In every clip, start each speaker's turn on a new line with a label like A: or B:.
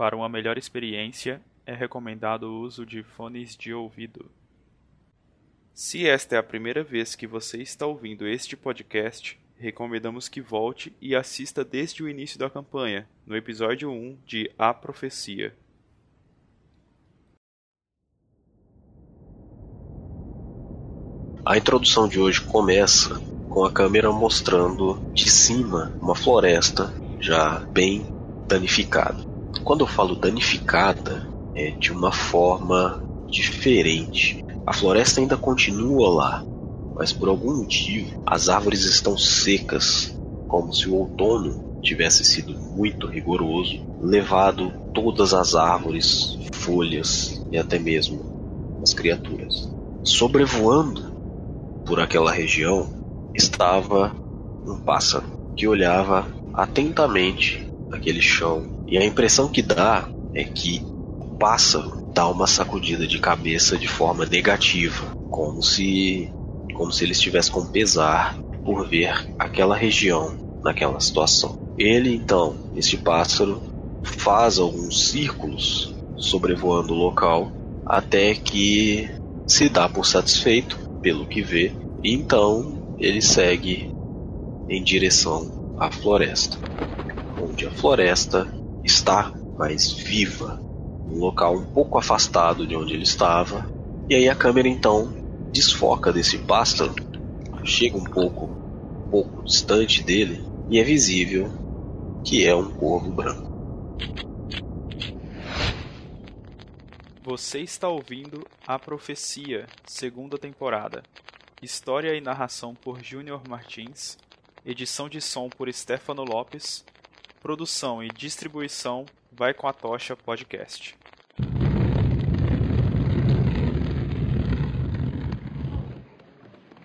A: Para uma melhor experiência, é recomendado o uso de fones de ouvido. Se esta é a primeira vez que você está ouvindo este podcast, recomendamos que volte e assista desde o início da campanha, no episódio 1 de A Profecia.
B: A introdução de hoje começa com a câmera mostrando de cima uma floresta já bem danificada. Quando eu falo danificada, é de uma forma diferente. A floresta ainda continua lá, mas por algum motivo as árvores estão secas, como se o outono tivesse sido muito rigoroso, levado todas as árvores, folhas e até mesmo as criaturas. Sobrevoando por aquela região estava um pássaro que olhava atentamente aquele chão e a impressão que dá é que o pássaro dá uma sacudida de cabeça de forma negativa, como se como se ele estivesse com pesar por ver aquela região naquela situação. Ele então, este pássaro, faz alguns círculos sobrevoando o local até que se dá por satisfeito pelo que vê, e então ele segue em direção à floresta, onde a floresta está mais viva, um local um pouco afastado de onde ele estava, e aí a câmera então desfoca desse pássaro, chega um pouco, um pouco distante dele e é visível que é um corvo branco.
A: Você está ouvindo A Profecia, segunda temporada. História e narração por Júnior Martins. Edição de som por Stefano Lopes. Produção e distribuição Vai com a Tocha Podcast.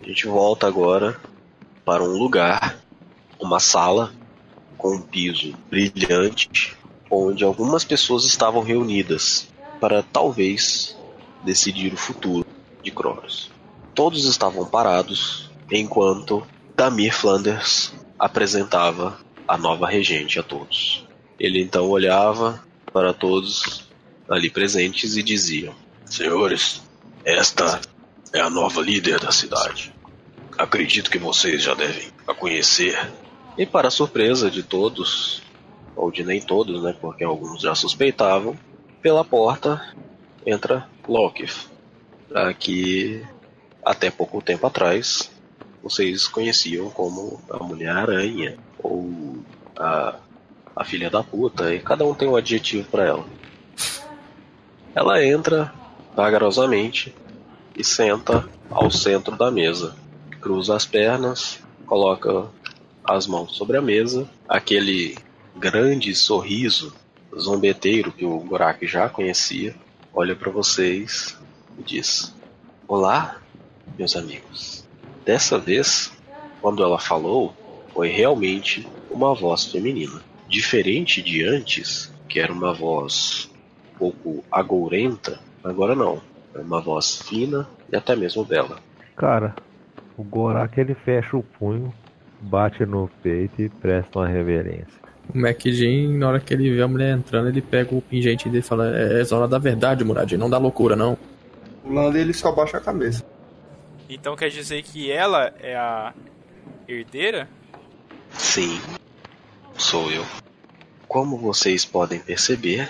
B: A gente volta agora para um lugar, uma sala com um piso brilhante, onde algumas pessoas estavam reunidas para talvez decidir o futuro de Cronos. Todos estavam parados enquanto Damir Flanders apresentava a nova regente a todos. Ele então olhava para todos ali presentes e dizia: Senhores, esta é a nova líder da cidade. Acredito que vocês já devem a conhecer. E para surpresa de todos, ou de nem todos, né, porque alguns já suspeitavam, pela porta entra Lokif, que até pouco tempo atrás vocês conheciam como a Mulher-Aranha ou a, a filha da puta, e cada um tem um adjetivo para ela. Ela entra vagarosamente e senta ao centro da mesa. Cruza as pernas, coloca as mãos sobre a mesa, aquele grande sorriso zombeteiro que o Gorak já conhecia, olha para vocês e diz: Olá, meus amigos. Dessa vez, quando ela falou, foi realmente uma voz feminina. Diferente de antes, que era uma voz um pouco agourenta, agora não. É uma voz fina e até mesmo bela.
C: Cara, o Gorak ele fecha o punho, bate no peito e presta uma reverência.
D: O MacJin, na hora que ele vê a mulher entrando, ele pega o pingente dele e fala: É, é hora da verdade, Muradinho, não dá loucura, não.
E: O Lando ele só baixa a cabeça.
A: Então quer dizer que ela é a herdeira?
B: Sim, sou eu. Como vocês podem perceber,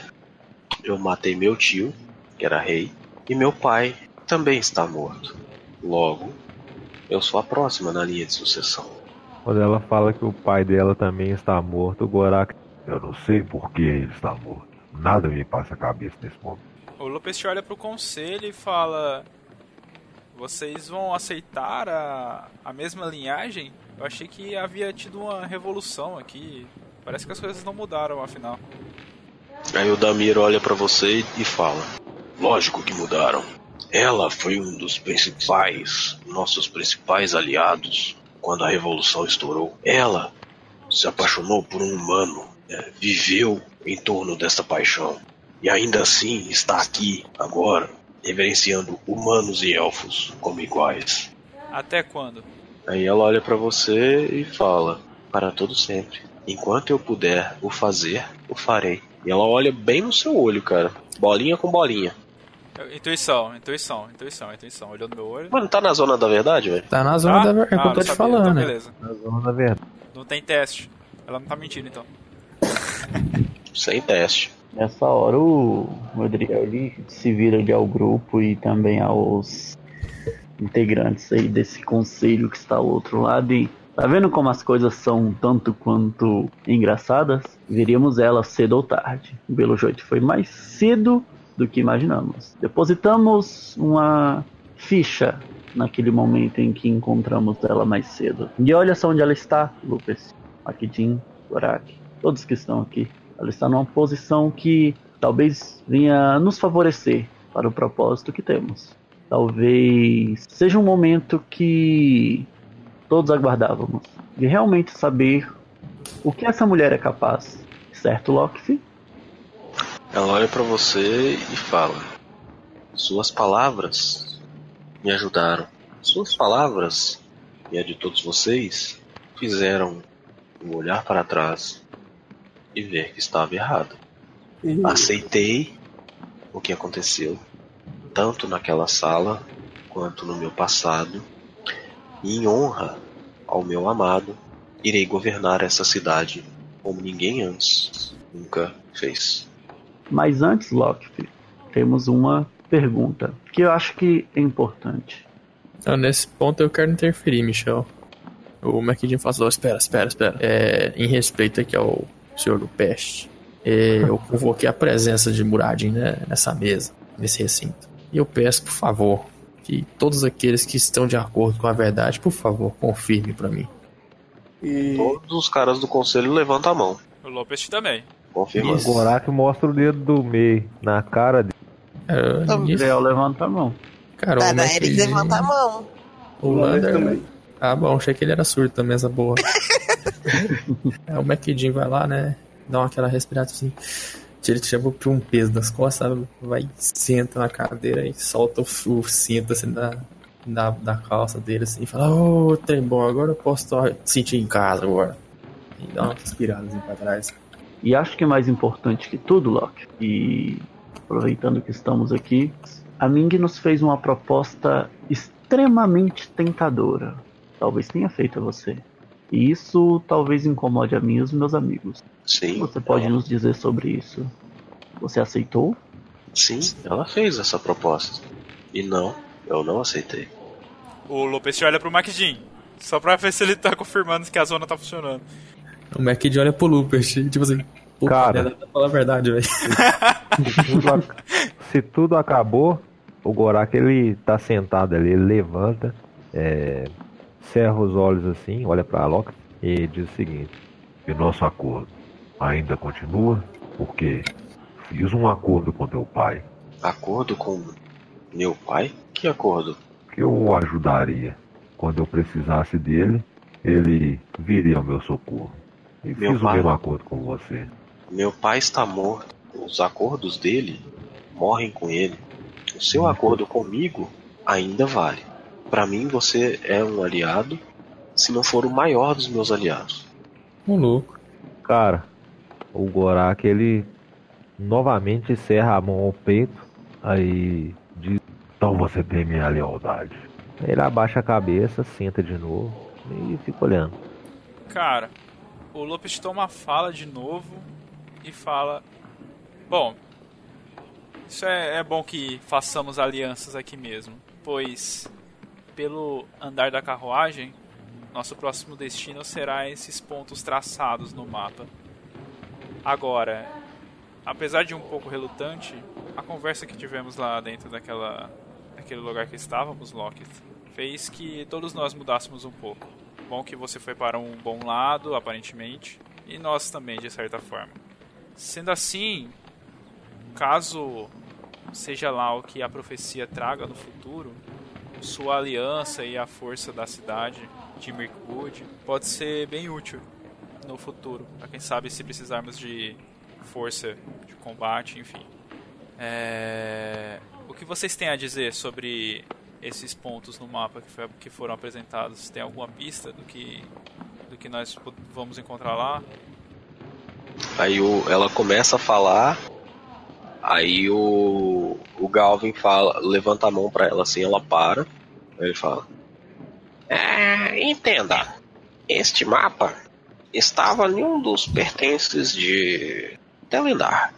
B: eu matei meu tio, que era rei, e meu pai também está morto. Logo, eu sou a próxima na linha de sucessão.
C: Quando ela fala que o pai dela também está morto, o Gorak. Eu não sei por que ele está morto. Nada me passa a cabeça nesse momento.
A: O Lopes olha pro conselho e fala: Vocês vão aceitar a, a mesma linhagem? Eu achei que havia tido uma revolução aqui. Parece que as coisas não mudaram, afinal.
B: Aí o Damir olha para você e fala: Lógico que mudaram. Ela foi um dos principais, nossos principais aliados quando a revolução estourou. Ela se apaixonou por um humano, né? viveu em torno dessa paixão e ainda assim está aqui agora, reverenciando humanos e elfos como iguais.
A: Até quando?
B: Aí ela olha para você e fala: Para todo sempre. Enquanto eu puder o fazer, o farei. E ela olha bem no seu olho, cara. Bolinha com bolinha.
F: Intuição, intuição, intuição, intuição. Olhou no meu olho.
B: Mano, tá na zona da verdade, velho?
D: Tá na zona
F: Ah?
D: da verdade. É o que
F: Ah,
D: eu tô te
F: sabia.
D: falando,
F: Então,
D: né?
F: beleza.
C: Na zona da verdade.
F: Não tem teste. Ela não tá mentindo, então.
B: Sem teste.
G: Nessa hora o Rodrigo ele se vira ali ao grupo e também aos integrantes aí desse conselho que está ao outro lado e tá vendo como as coisas são tanto quanto engraçadas? Veríamos elas cedo ou tarde. O Belo Joite foi mais cedo do que imaginamos. Depositamos uma ficha naquele momento em que encontramos ela mais cedo. E olha só onde ela está, Lucas. Akidin, Gorak, todos que estão aqui. Ela está numa posição que talvez venha nos favorecer para o propósito que temos. Talvez seja um momento que todos aguardávamos de realmente saber o que essa mulher é capaz. Certo, Loki?
B: Ela olha pra você e fala: Suas palavras me ajudaram. Suas palavras e a de todos vocês fizeram eu olhar para trás e ver que estava errado. Aceitei o que aconteceu, tanto naquela sala quanto no meu passado, e em honra ao meu amado, irei governar essa cidade como ninguém antes nunca fez.
G: Mas antes, Loki, temos uma pergunta que eu acho que é importante.
D: Então, nesse ponto eu quero interferir, Michel. O McKinney fala assim, espera, espera, espera. É, em respeito aqui ao senhor do Peste, é, eu convoquei a presença de Muradin né, nessa mesa, nesse recinto. E eu peço, por favor, que todos aqueles que estão de acordo com a verdade, por favor, confirme para mim.
E: E
B: Todos os caras do conselho levantam a mão.
F: O Lopes também.
B: Confirmando.
D: Isso.
C: O Gorak mostra o dedo do meio na cara dele.
D: É, nisso,
G: Gael levanta a mão.
D: cara,
H: Tá,
D: o
H: levanta a mão.
D: O Lander... Ah, bom, achei que ele era surdo também, essa porra. é, o McKinney vai lá, né? Dá uma aquela respirada assim. Tira pra um peso das costas? Vai, senta na cadeira e solta o, o cinto assim da, da, da calça dele assim e fala, ô, trem bom, agora eu posso sentir em casa agora. E dá uma respirada assim pra trás.
G: E acho que mais importante que tudo, Loki, e aproveitando que estamos aqui, a Ming nos fez uma proposta extremamente tentadora. Talvez tenha feito a você. E isso talvez incomode a mim e os meus amigos. O que
B: Sim,
G: você pode
B: ela,
G: nos dizer sobre isso? Você aceitou?
B: sim, ela fez essa proposta. E não, eu não aceitei.
F: O Lopes olha pro McJean. Só pra ver se ele tá confirmando que a zona tá funcionando.
D: O McKinney olha pro Lucas, tipo assim,
C: Cara.
D: tá falando a verdade, velho.
C: Ac- Se tudo acabou, o Gorak ele tá sentado ali, ele levanta, é, cerra os olhos assim, olha pra Loki e diz o seguinte: E nosso acordo ainda continua? Porque fiz um acordo com teu pai
B: Acordo com meu pai? Que acordo?
C: que eu o ajudaria. Quando eu precisasse dele, ele viria ao meu socorro. E
B: Meu
C: fiz o
B: pai?
C: mesmo acordo com você.
B: Meu pai está morto. Os acordos dele morrem com ele. O seu acordo comigo ainda vale. Pra mim, você é um aliado, se não for o maior dos meus aliados.
D: Um louco.
C: Cara, o Gorak ele novamente serra a mão ao peito, aí diz: Então você tem minha lealdade. Ele abaixa a cabeça, senta de novo e fica olhando.
F: Cara, o Lopes toma a fala de novo e fala: Bom, isso é, é bom que façamos alianças aqui mesmo, pois pelo andar da carruagem, nosso próximo destino será esses pontos traçados no mapa. Agora, apesar de um pouco relutante, a conversa que tivemos lá dentro daquela, daquele lugar que estávamos, Lockett, fez que todos nós mudássemos um pouco. Bom que você foi para um bom lado, aparentemente, e nós também, de certa forma. Sendo assim, caso seja lá o que a profecia traga no futuro, sua aliança e a força da cidade de Mirkwood pode ser bem útil no futuro. Pra quem sabe se precisarmos de força de combate, enfim. É... O que vocês têm a dizer sobre esses pontos no mapa que, foi- que foram apresentados? Tem alguma pista do que, do que nós vamos encontrar lá?
B: Aí o, ela começa a falar, aí o, o Galvin fala, levanta a mão pra ela assim, ela para. Ele fala: é, Entenda, este mapa estava em um dos pertences de Telendar.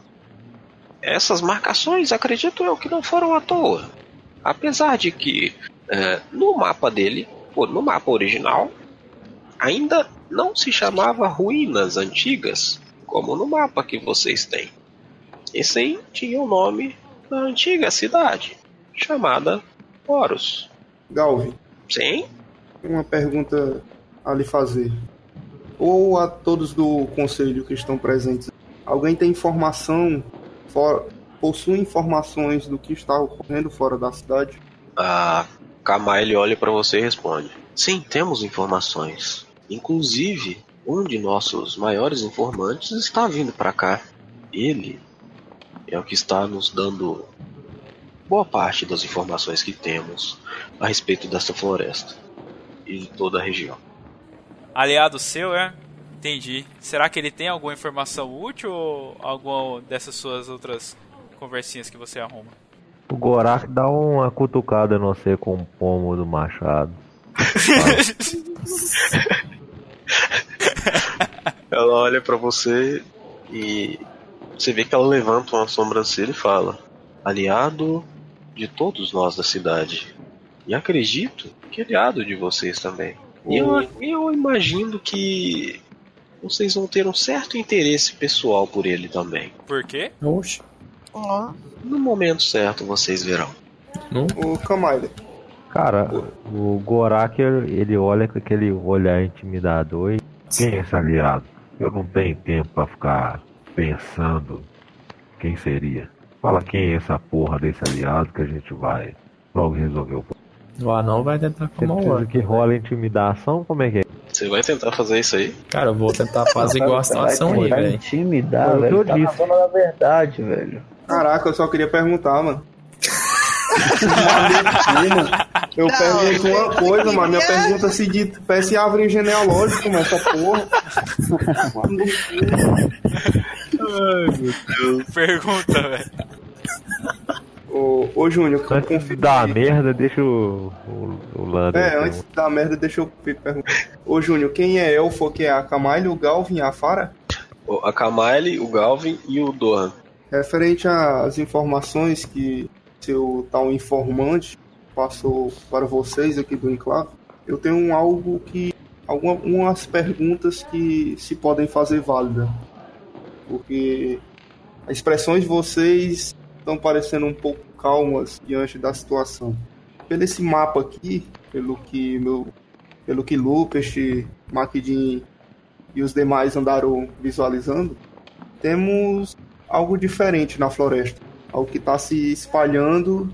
B: Essas marcações, acredito eu, que não foram à toa. Apesar de que é, no mapa dele, no mapa original, ainda não se chamava Ruínas Antigas, como no mapa que vocês têm. Esse aí tinha o nome da antiga cidade, chamada Horus.
E: Galvin,
B: Sim?
E: uma pergunta a lhe fazer. Ou a todos do conselho que estão presentes. Alguém tem informação, fora, possui informações do que está ocorrendo fora da cidade?
B: A Kamaile olha para você e responde: Sim, temos informações. Inclusive, um de nossos maiores informantes está vindo para cá. Ele é o que está nos dando boa parte das informações que temos a respeito dessa floresta e de toda a região.
F: Aliado seu, é? Entendi. Será que ele tem alguma informação útil ou alguma dessas suas outras conversinhas que você arruma?
C: O Gorak dá uma cutucada no você com o pomo do machado.
B: Ela olha para você e você vê que ela levanta uma sobrancelha e fala: Aliado de todos nós da cidade. E acredito que aliado de vocês também. E eu, eu imagino que vocês vão ter um certo interesse pessoal por ele também.
F: Por quê?
D: Oxe.
B: No momento certo vocês verão.
E: Ô, Kamaile,
C: Cara, o Gorak ele olha com aquele olhar intimidador e. Quem é esse aliado? Eu não tenho tempo pra ficar pensando quem seria. Fala quem é essa porra desse aliado que a gente vai logo resolver o problema.
D: O anão vai tentar o
C: precisa
D: ar.
C: que rola intimidação? Como é que é?
B: Você vai tentar fazer isso aí?
D: Cara, eu vou tentar fazer igual a situação aí, velho.
G: intimidar, velho.
C: eu
G: Tá na zona da verdade, velho.
E: caraca, eu só queria perguntar, mano. Mano, eu pergunto uma coisa, mas minha pergunta se de peça e árvore genealógica, mas essa porra.
F: Pergunta, velho.
E: Ô, ô Júnior, eu
C: Antes de
E: confio-
C: dar a merda, deixa o, o, o Lander.
E: É, antes da merda, deixa eu perguntar. Ô Júnior, quem é elfo que é a Kamaile, o Galvin e a Fara?
B: O- A Kamaile, o Galvin e o Dohan.
E: Referente às informações que seu tal informante passou para vocês aqui do Enclave, eu tenho algo que. algumas perguntas que se podem fazer válida. Porque as expressões de vocês estão parecendo um pouco calmas diante da situação. Pelo esse mapa aqui, pelo que meu. pelo que Lupest, Makidin e os demais andaram visualizando, temos algo diferente na floresta. Algo que está se espalhando,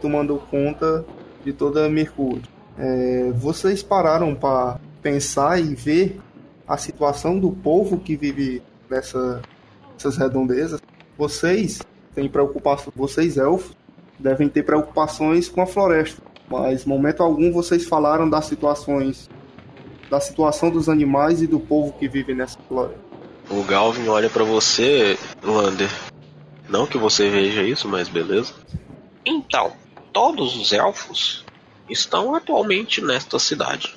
E: tomando conta de toda Mercúrio. É, vocês pararam para pensar e ver a situação do povo que vive nessa, nessas redondezas? Vocês têm preocupação, vocês elfos devem ter preocupações com a floresta, mas momento algum vocês falaram das situações da situação dos animais e do povo que vive nessa floresta.
B: O Galvin olha pra você, Lander. Não que você veja isso, mas beleza. Então, todos os elfos estão atualmente nesta cidade.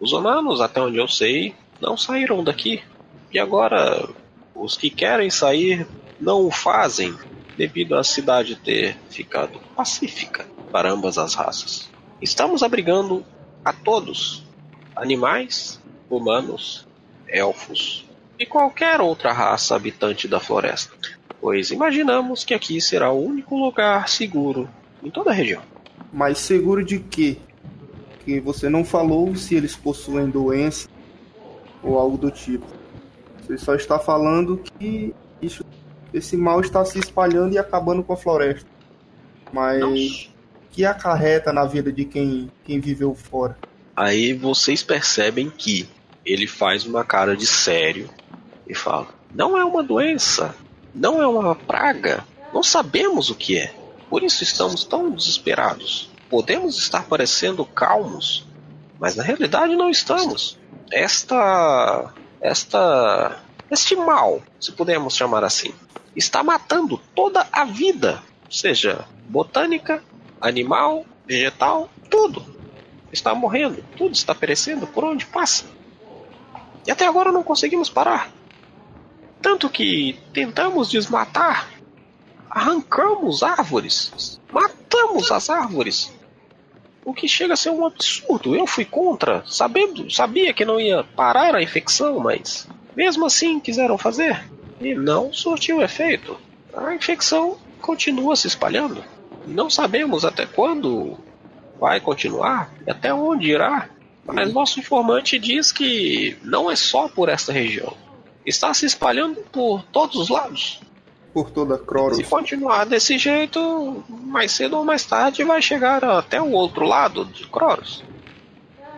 B: Os humanos, até onde eu sei, não saíram daqui. E agora, os que querem sair não o fazem, devido à cidade ter ficado pacífica para ambas as raças. Estamos abrigando a todos: animais, humanos, elfos e qualquer outra raça habitante da floresta, pois imaginamos que aqui será o único lugar seguro em toda a região.
E: Mas seguro de quê? Que você não falou se eles possuem doença ou algo do tipo. Você só está falando que isso, esse mal está se espalhando e acabando com a floresta. Mas
B: Não.
E: que acarreta na vida de quem, quem viveu fora?
B: Aí vocês percebem que ele faz uma cara de sério e fala: Não é uma doença, não é uma praga, não sabemos o que é. Por isso estamos tão desesperados. Podemos estar parecendo calmos, mas na realidade não estamos. Esta. Esta este mal, se pudermos chamar assim, está matando toda a vida, seja botânica, animal, vegetal, tudo. Está morrendo, tudo está perecendo por onde passa. E até agora não conseguimos parar. Tanto que tentamos desmatar, arrancamos árvores, matamos as árvores. O que chega a ser um absurdo. Eu fui contra, sabendo, sabia que não ia parar a infecção, mas mesmo assim quiseram fazer e não surtiu efeito. A infecção continua se espalhando. Não sabemos até quando vai continuar até onde irá. Mas nosso informante diz que não é só por esta região. Está se espalhando por todos os lados.
E: Por toda Croros.
B: Se continuar desse jeito, mais cedo ou mais tarde vai chegar até o outro lado de Croros.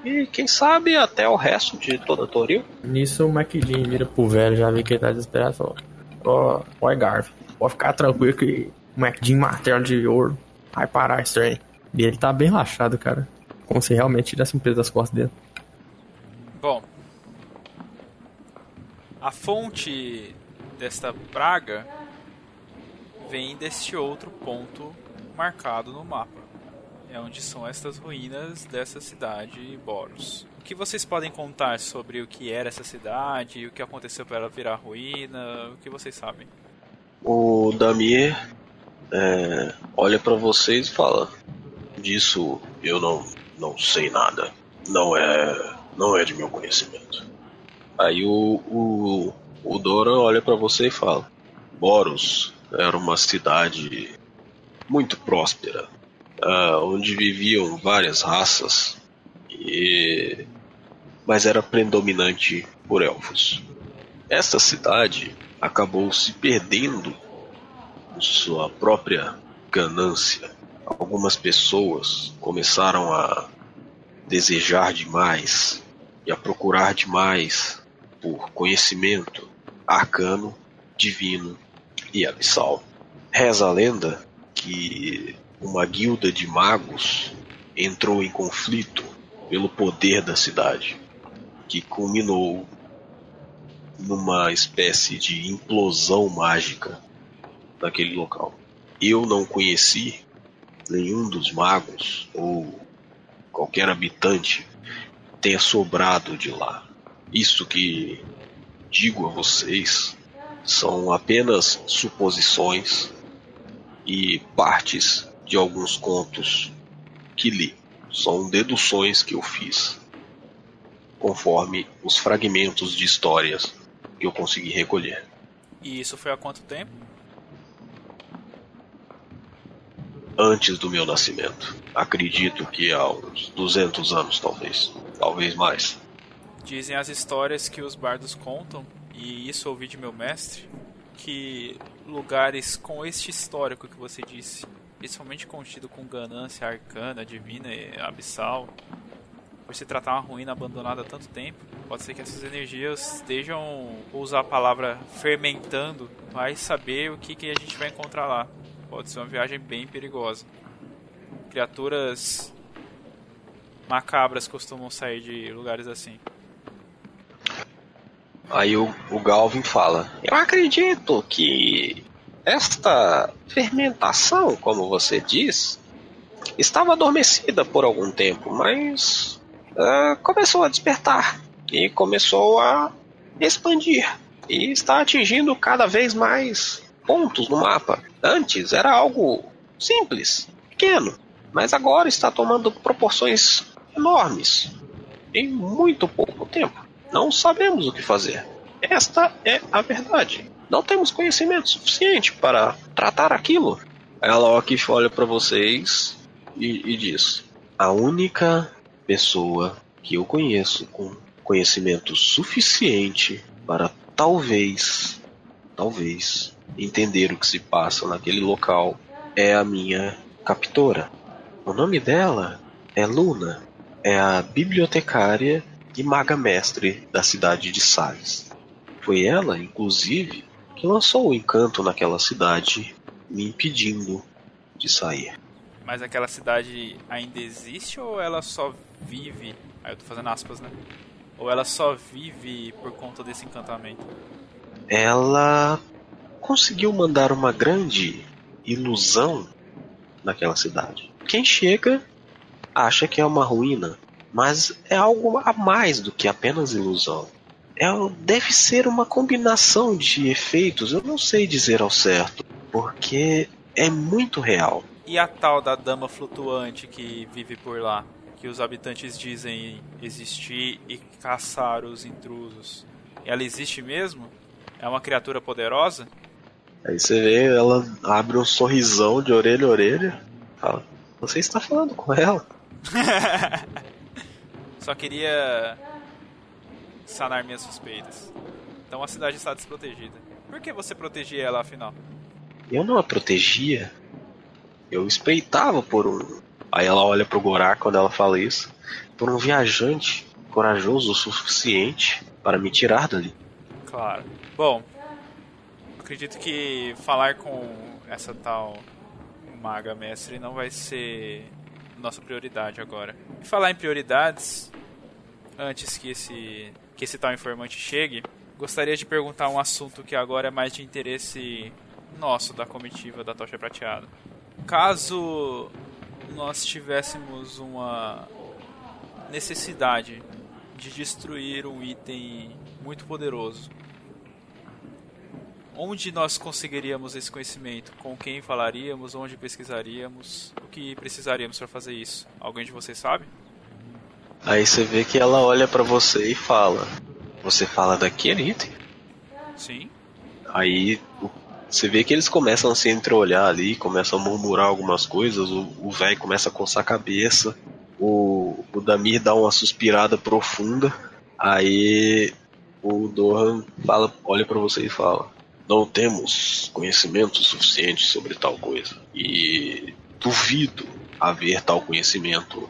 B: E quem sabe até o resto de toda Toril.
D: Nisso o McDean vira pro velho, já vê que ele tá desesperado e falou: Ó, oh, oi Garv, pode ficar tranquilo que o McDean martelo de ouro vai parar isso aí. E ele tá bem relaxado, cara. Como se realmente tivesse um peso das costas dele.
F: Bom. A fonte desta praga vem deste outro ponto marcado no mapa. É onde são estas ruínas dessa cidade Boros. O que vocês podem contar sobre o que era essa cidade, o que aconteceu para ela virar ruína, o que vocês sabem?
B: O Damir é, olha para vocês e fala: disso eu não não sei nada. Não é não é de meu conhecimento. Aí o o, o Dora olha para você e fala: Boros era uma cidade muito próspera, uh, onde viviam várias raças, e... mas era predominante por elfos. Esta cidade acabou se perdendo em sua própria ganância. Algumas pessoas começaram a desejar demais e a procurar demais por conhecimento arcano, divino e abissal. Reza a lenda que uma guilda de magos entrou em conflito pelo poder da cidade, que culminou numa espécie de implosão mágica naquele local. Eu não conheci nenhum dos magos ou qualquer habitante tenha sobrado de lá. Isso que digo a vocês são apenas suposições e partes de alguns contos que li. São deduções que eu fiz conforme os fragmentos de histórias que eu consegui recolher.
F: E isso foi há quanto tempo?
B: Antes do meu nascimento. Acredito que há uns 200 anos, talvez. Talvez mais.
F: Dizem as histórias que os bardos contam, e isso ouvi de meu mestre, que lugares com este histórico que você disse, principalmente contido com ganância arcana, divina e abissal, por se tratar uma ruína abandonada há tanto tempo, pode ser que essas energias estejam, vou usar a palavra fermentando, vai saber o que, que a gente vai encontrar lá. Pode ser uma viagem bem perigosa. Criaturas macabras costumam sair de lugares assim.
B: Aí o, o Galvin fala: Eu acredito que esta fermentação, como você diz, estava adormecida por algum tempo, mas uh, começou a despertar e começou a expandir e está atingindo cada vez mais pontos no mapa. Antes era algo simples, pequeno, mas agora está tomando proporções enormes em muito pouco tempo. Não sabemos o que fazer. Esta é a verdade. Não temos conhecimento suficiente para tratar aquilo. Ela aqui olha para vocês e, e diz: A única pessoa que eu conheço com conhecimento suficiente para talvez, talvez, entender o que se passa naquele local é a minha captora. O nome dela é Luna. É a bibliotecária e maga mestre da cidade de Sales. Foi ela, inclusive, que lançou o encanto naquela cidade, me impedindo de sair.
F: Mas aquela cidade ainda existe ou ela só vive? Aí eu tô fazendo aspas, né? Ou ela só vive por conta desse encantamento?
B: ela conseguiu mandar uma grande ilusão naquela cidade. Quem chega acha que é uma ruína, mas é algo a mais do que apenas ilusão. É, deve ser uma combinação de efeitos, eu não sei dizer ao certo, porque é muito real.
F: E a tal da dama flutuante que vive por lá, que os habitantes dizem existir e caçar os intrusos, ela existe mesmo? É uma criatura poderosa?
B: Aí você vê, ela abre um sorrisão de orelha a orelha. Fala, você está falando com ela?
F: Só queria sanar minhas suspeitas. Então a cidade está desprotegida. Por que você protegia ela afinal?
B: Eu não a protegia. Eu espreitava por um. Aí ela olha pro Gorak quando ela fala isso. Por um viajante corajoso o suficiente para me tirar dali.
F: Claro. Bom, acredito que falar com essa tal maga mestre não vai ser nossa prioridade agora. E falar em prioridades, antes que esse que esse tal informante chegue, gostaria de perguntar um assunto que agora é mais de interesse nosso da comitiva da Tocha Prateada. Caso nós tivéssemos uma necessidade de destruir um item muito poderoso Onde nós conseguiríamos esse conhecimento? Com quem falaríamos? Onde pesquisaríamos? O que precisaríamos para fazer isso? Alguém de vocês sabe?
B: Aí você vê que ela olha para você e fala: Você fala daquele item?
F: Sim.
B: Aí você vê que eles começam a se entreolhar ali, começam a murmurar algumas coisas. O velho começa a coçar a cabeça. O, o Damir dá uma suspirada profunda. Aí o Dohan fala, olha para você e fala: não temos conhecimento suficiente sobre tal coisa. E duvido haver tal conhecimento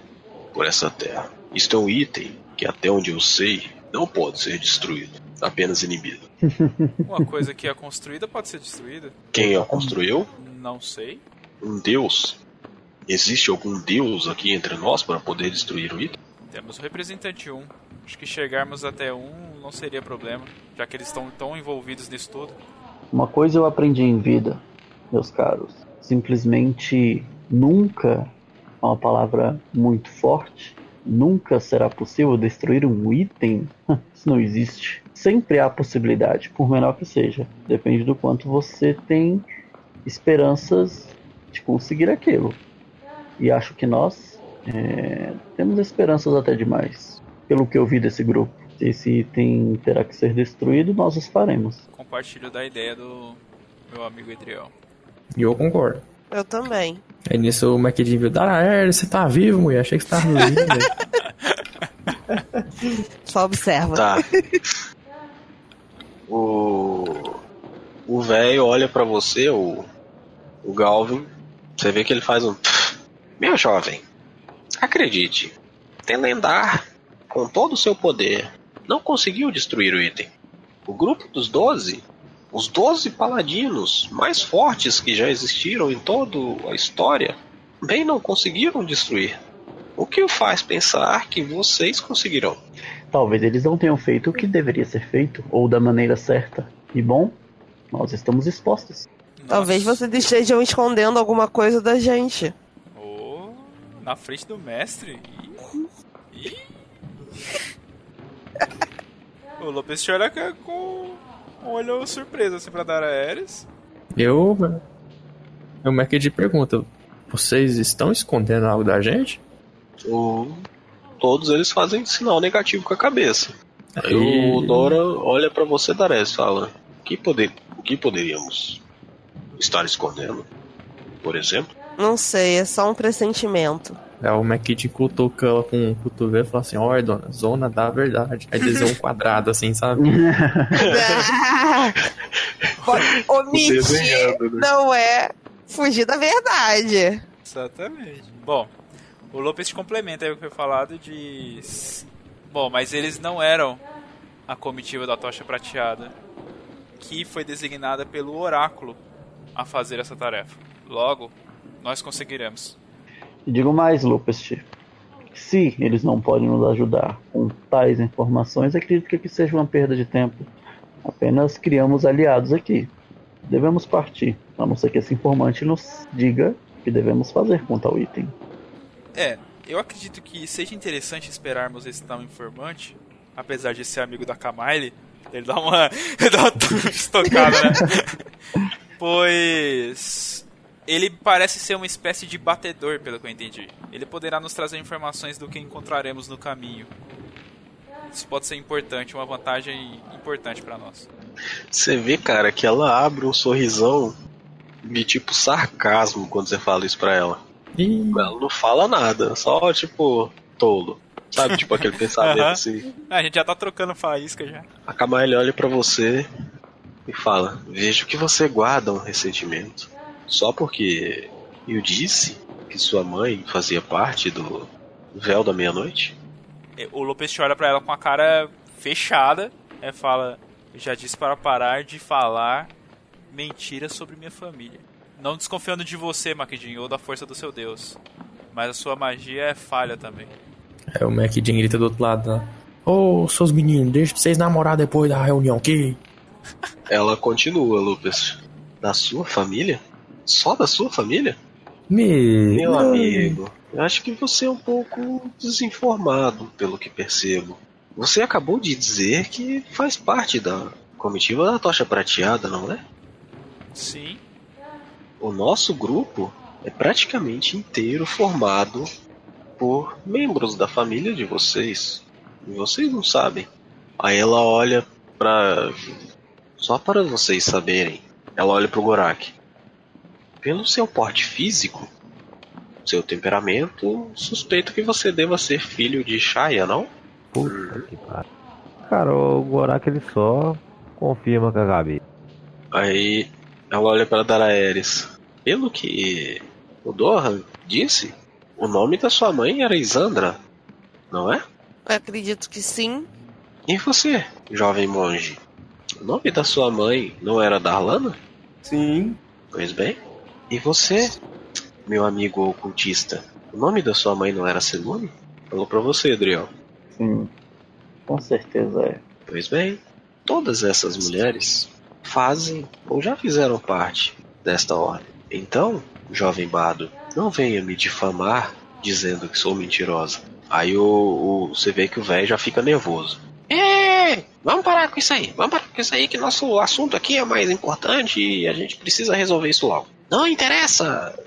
B: por essa terra. Isto é um item que, até onde eu sei, não pode ser destruído, apenas inibido.
F: Uma coisa que é construída pode ser destruída?
B: Quem a construiu?
F: Não sei.
B: Um deus? Existe algum deus aqui entre nós para poder destruir o item?
F: Temos o representante 1. Acho que chegarmos até um não seria problema, já que eles estão tão envolvidos nisso tudo.
G: Uma coisa eu aprendi em vida, meus caros. Simplesmente nunca, é uma palavra muito forte, nunca será possível destruir um item. Isso não existe. Sempre há possibilidade, por menor que seja. Depende do quanto você tem esperanças de conseguir aquilo. E acho que nós é, temos esperanças até demais, pelo que eu vi desse grupo. Se esse item terá que ser destruído, nós os faremos.
F: Compartilho da ideia do meu amigo Edriel.
D: E eu concordo.
H: Eu também.
D: Aí nisso o McDean viu, Dara, você tá vivo, mulher? Achei que você tava vivo.
H: Só observa.
B: Tá. O. O velho olha para você, o. O Galvin. Você vê que ele faz um. Meu jovem, acredite. Telendar, com todo o seu poder, não conseguiu destruir o item. O grupo dos Doze, os Doze paladinos mais fortes que já existiram em toda a história, bem não conseguiram destruir. O que o faz pensar que vocês conseguirão?
G: Talvez eles não tenham feito o que deveria ser feito, ou da maneira certa. E bom, nós estamos expostos.
H: Nossa. Talvez vocês estejam escondendo alguma coisa da gente.
F: Oh, na frente do mestre? Ih. Ih. o Lopes olha com um olho surpreso assim pra dar a Ares.
D: Eu. O Mac pergunta: Vocês estão escondendo algo da gente?
B: O... Todos eles fazem sinal negativo com a cabeça. Aí o Dora olha para você, Dares, e fala: o que, poder... o que poderíamos estar escondendo? Por exemplo?
H: Não sei, é só um pressentimento.
D: É o McKidd cutuca ela com o cotovelo e fala assim: Olha, dona, zona da verdade. Aí desenha um quadrado assim, sabe?
H: Omitir né? não é fugir da verdade.
F: Exatamente. Bom, o Lopes complementa aí o que foi falado de. Bom, mas eles não eram a comitiva da tocha prateada, que foi designada pelo oráculo a fazer essa tarefa. Logo, nós conseguiremos.
G: Digo mais, Lupest. Se eles não podem nos ajudar com tais informações, acredito que aqui seja uma perda de tempo. Apenas criamos aliados aqui. Devemos partir, a não ser que esse informante nos diga o que devemos fazer com tal item.
F: É, eu acredito que seja interessante esperarmos esse tal informante, apesar de ser amigo da Kamaile, ele dá uma, ele dá uma estocada, né? pois ele parece ser uma espécie de batedor, pelo que eu entendi. Ele poderá nos trazer informações do que encontraremos no caminho. Isso pode ser importante, uma vantagem importante para nós.
B: Você vê, cara, que ela abre um sorrisão de tipo sarcasmo quando você fala isso pra ela.
D: Ih,
B: Ela não fala nada, só tipo, tolo. Sabe, tipo aquele pensamento
F: Aham.
B: assim.
F: Ah, a gente já tá trocando faísca já.
B: A Kamaile olha pra você e fala: Vejo que você guarda um ressentimento. Só porque eu disse que sua mãe fazia parte do véu da meia-noite?
F: O Lopes olha pra ela com a cara fechada e fala: Eu já disse para parar de falar mentiras sobre minha família. Não desconfiando de você, Maquidinho, ou da força do seu Deus. Mas a sua magia é falha também.
D: É o Jean grita do outro lado lá. Ô, seus meninos, deixa pra vocês namorar depois da reunião aqui.
B: Ela continua, Lucas. Da sua família? Só da sua família?
D: Me...
B: Meu amigo, eu acho que você é um pouco desinformado, pelo que percebo. Você acabou de dizer que faz parte da comitiva da tocha prateada, não é?
F: Sim.
B: O nosso grupo é praticamente inteiro formado por membros da família de vocês. E vocês não sabem. Aí ela olha pra. Só para vocês saberem. Ela olha pro Gorak. Pelo seu porte físico, seu temperamento, suspeito que você deva ser filho de Shaya, não?
C: Puta que pariu. Cara, o Gorak ele só confirma com a cabeça.
B: Aí ela olha para Daraeris. Pelo que o Dohan disse, o nome da sua mãe era Isandra, não é?
H: Eu acredito que sim.
B: E você, jovem monge? O nome da sua mãe não era Darlana?
E: Sim.
B: Pois bem. E você, meu amigo ocultista? O nome da sua mãe não era Selune? Falou pra você, Adriel.
G: Sim, com certeza é.
B: Pois bem, todas essas mulheres fazem ou já fizeram parte desta ordem. Então, jovem Bado, não venha me difamar dizendo que sou mentirosa. Aí o, o- você vê que o velho já fica nervoso. É, vamos parar com isso aí. Vamos parar com isso aí que nosso assunto aqui é mais importante e a gente precisa resolver isso logo. Não interessa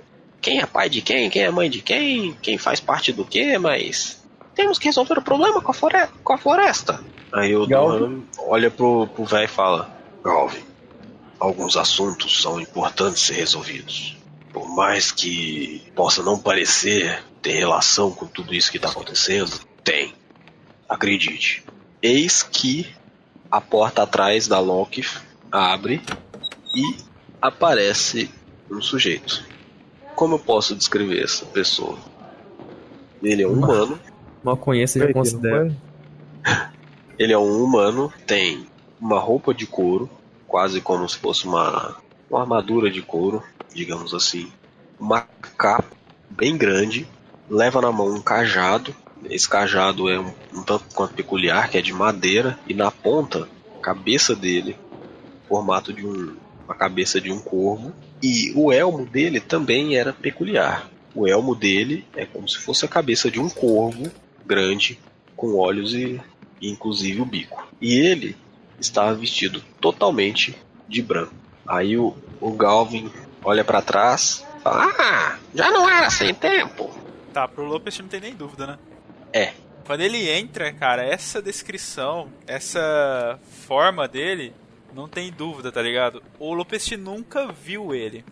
B: quem é pai de quem, quem é mãe de quem, quem faz parte do que, mas temos que resolver o problema com a, flore- com a floresta. Aí o. Dohan olha pro pro velho e fala: Galvin, alguns assuntos são importantes ser resolvidos. Por mais que possa não parecer ter relação com tudo isso que está acontecendo, tem. Acredite. Eis que a porta atrás da Loki abre e aparece um sujeito. Como eu posso descrever essa pessoa? Ele é um humano
D: Mal conheço, já considero.
C: foi?
B: Ele é um humano, tem uma roupa de couro, quase como se fosse uma, uma armadura de couro, digamos assim. Uma capa bem grande, leva na mão um cajado. Esse cajado é um, um tanto quanto peculiar, que é de madeira, e na ponta, a cabeça dele, formato de um, a cabeça de um corvo. E o elmo dele também era peculiar. O elmo dele é como se fosse a cabeça de um corvo grande, com olhos e e inclusive o bico. E ele estava vestido totalmente de branco. Aí o, o Galvin olha pra trás, fala: Ah, já não era sem tempo.
F: Tá, pro Lopes não tem nem dúvida, né?
B: É.
F: Quando ele entra, cara, essa descrição, essa forma dele, não tem dúvida, tá ligado? O Lopes nunca viu ele.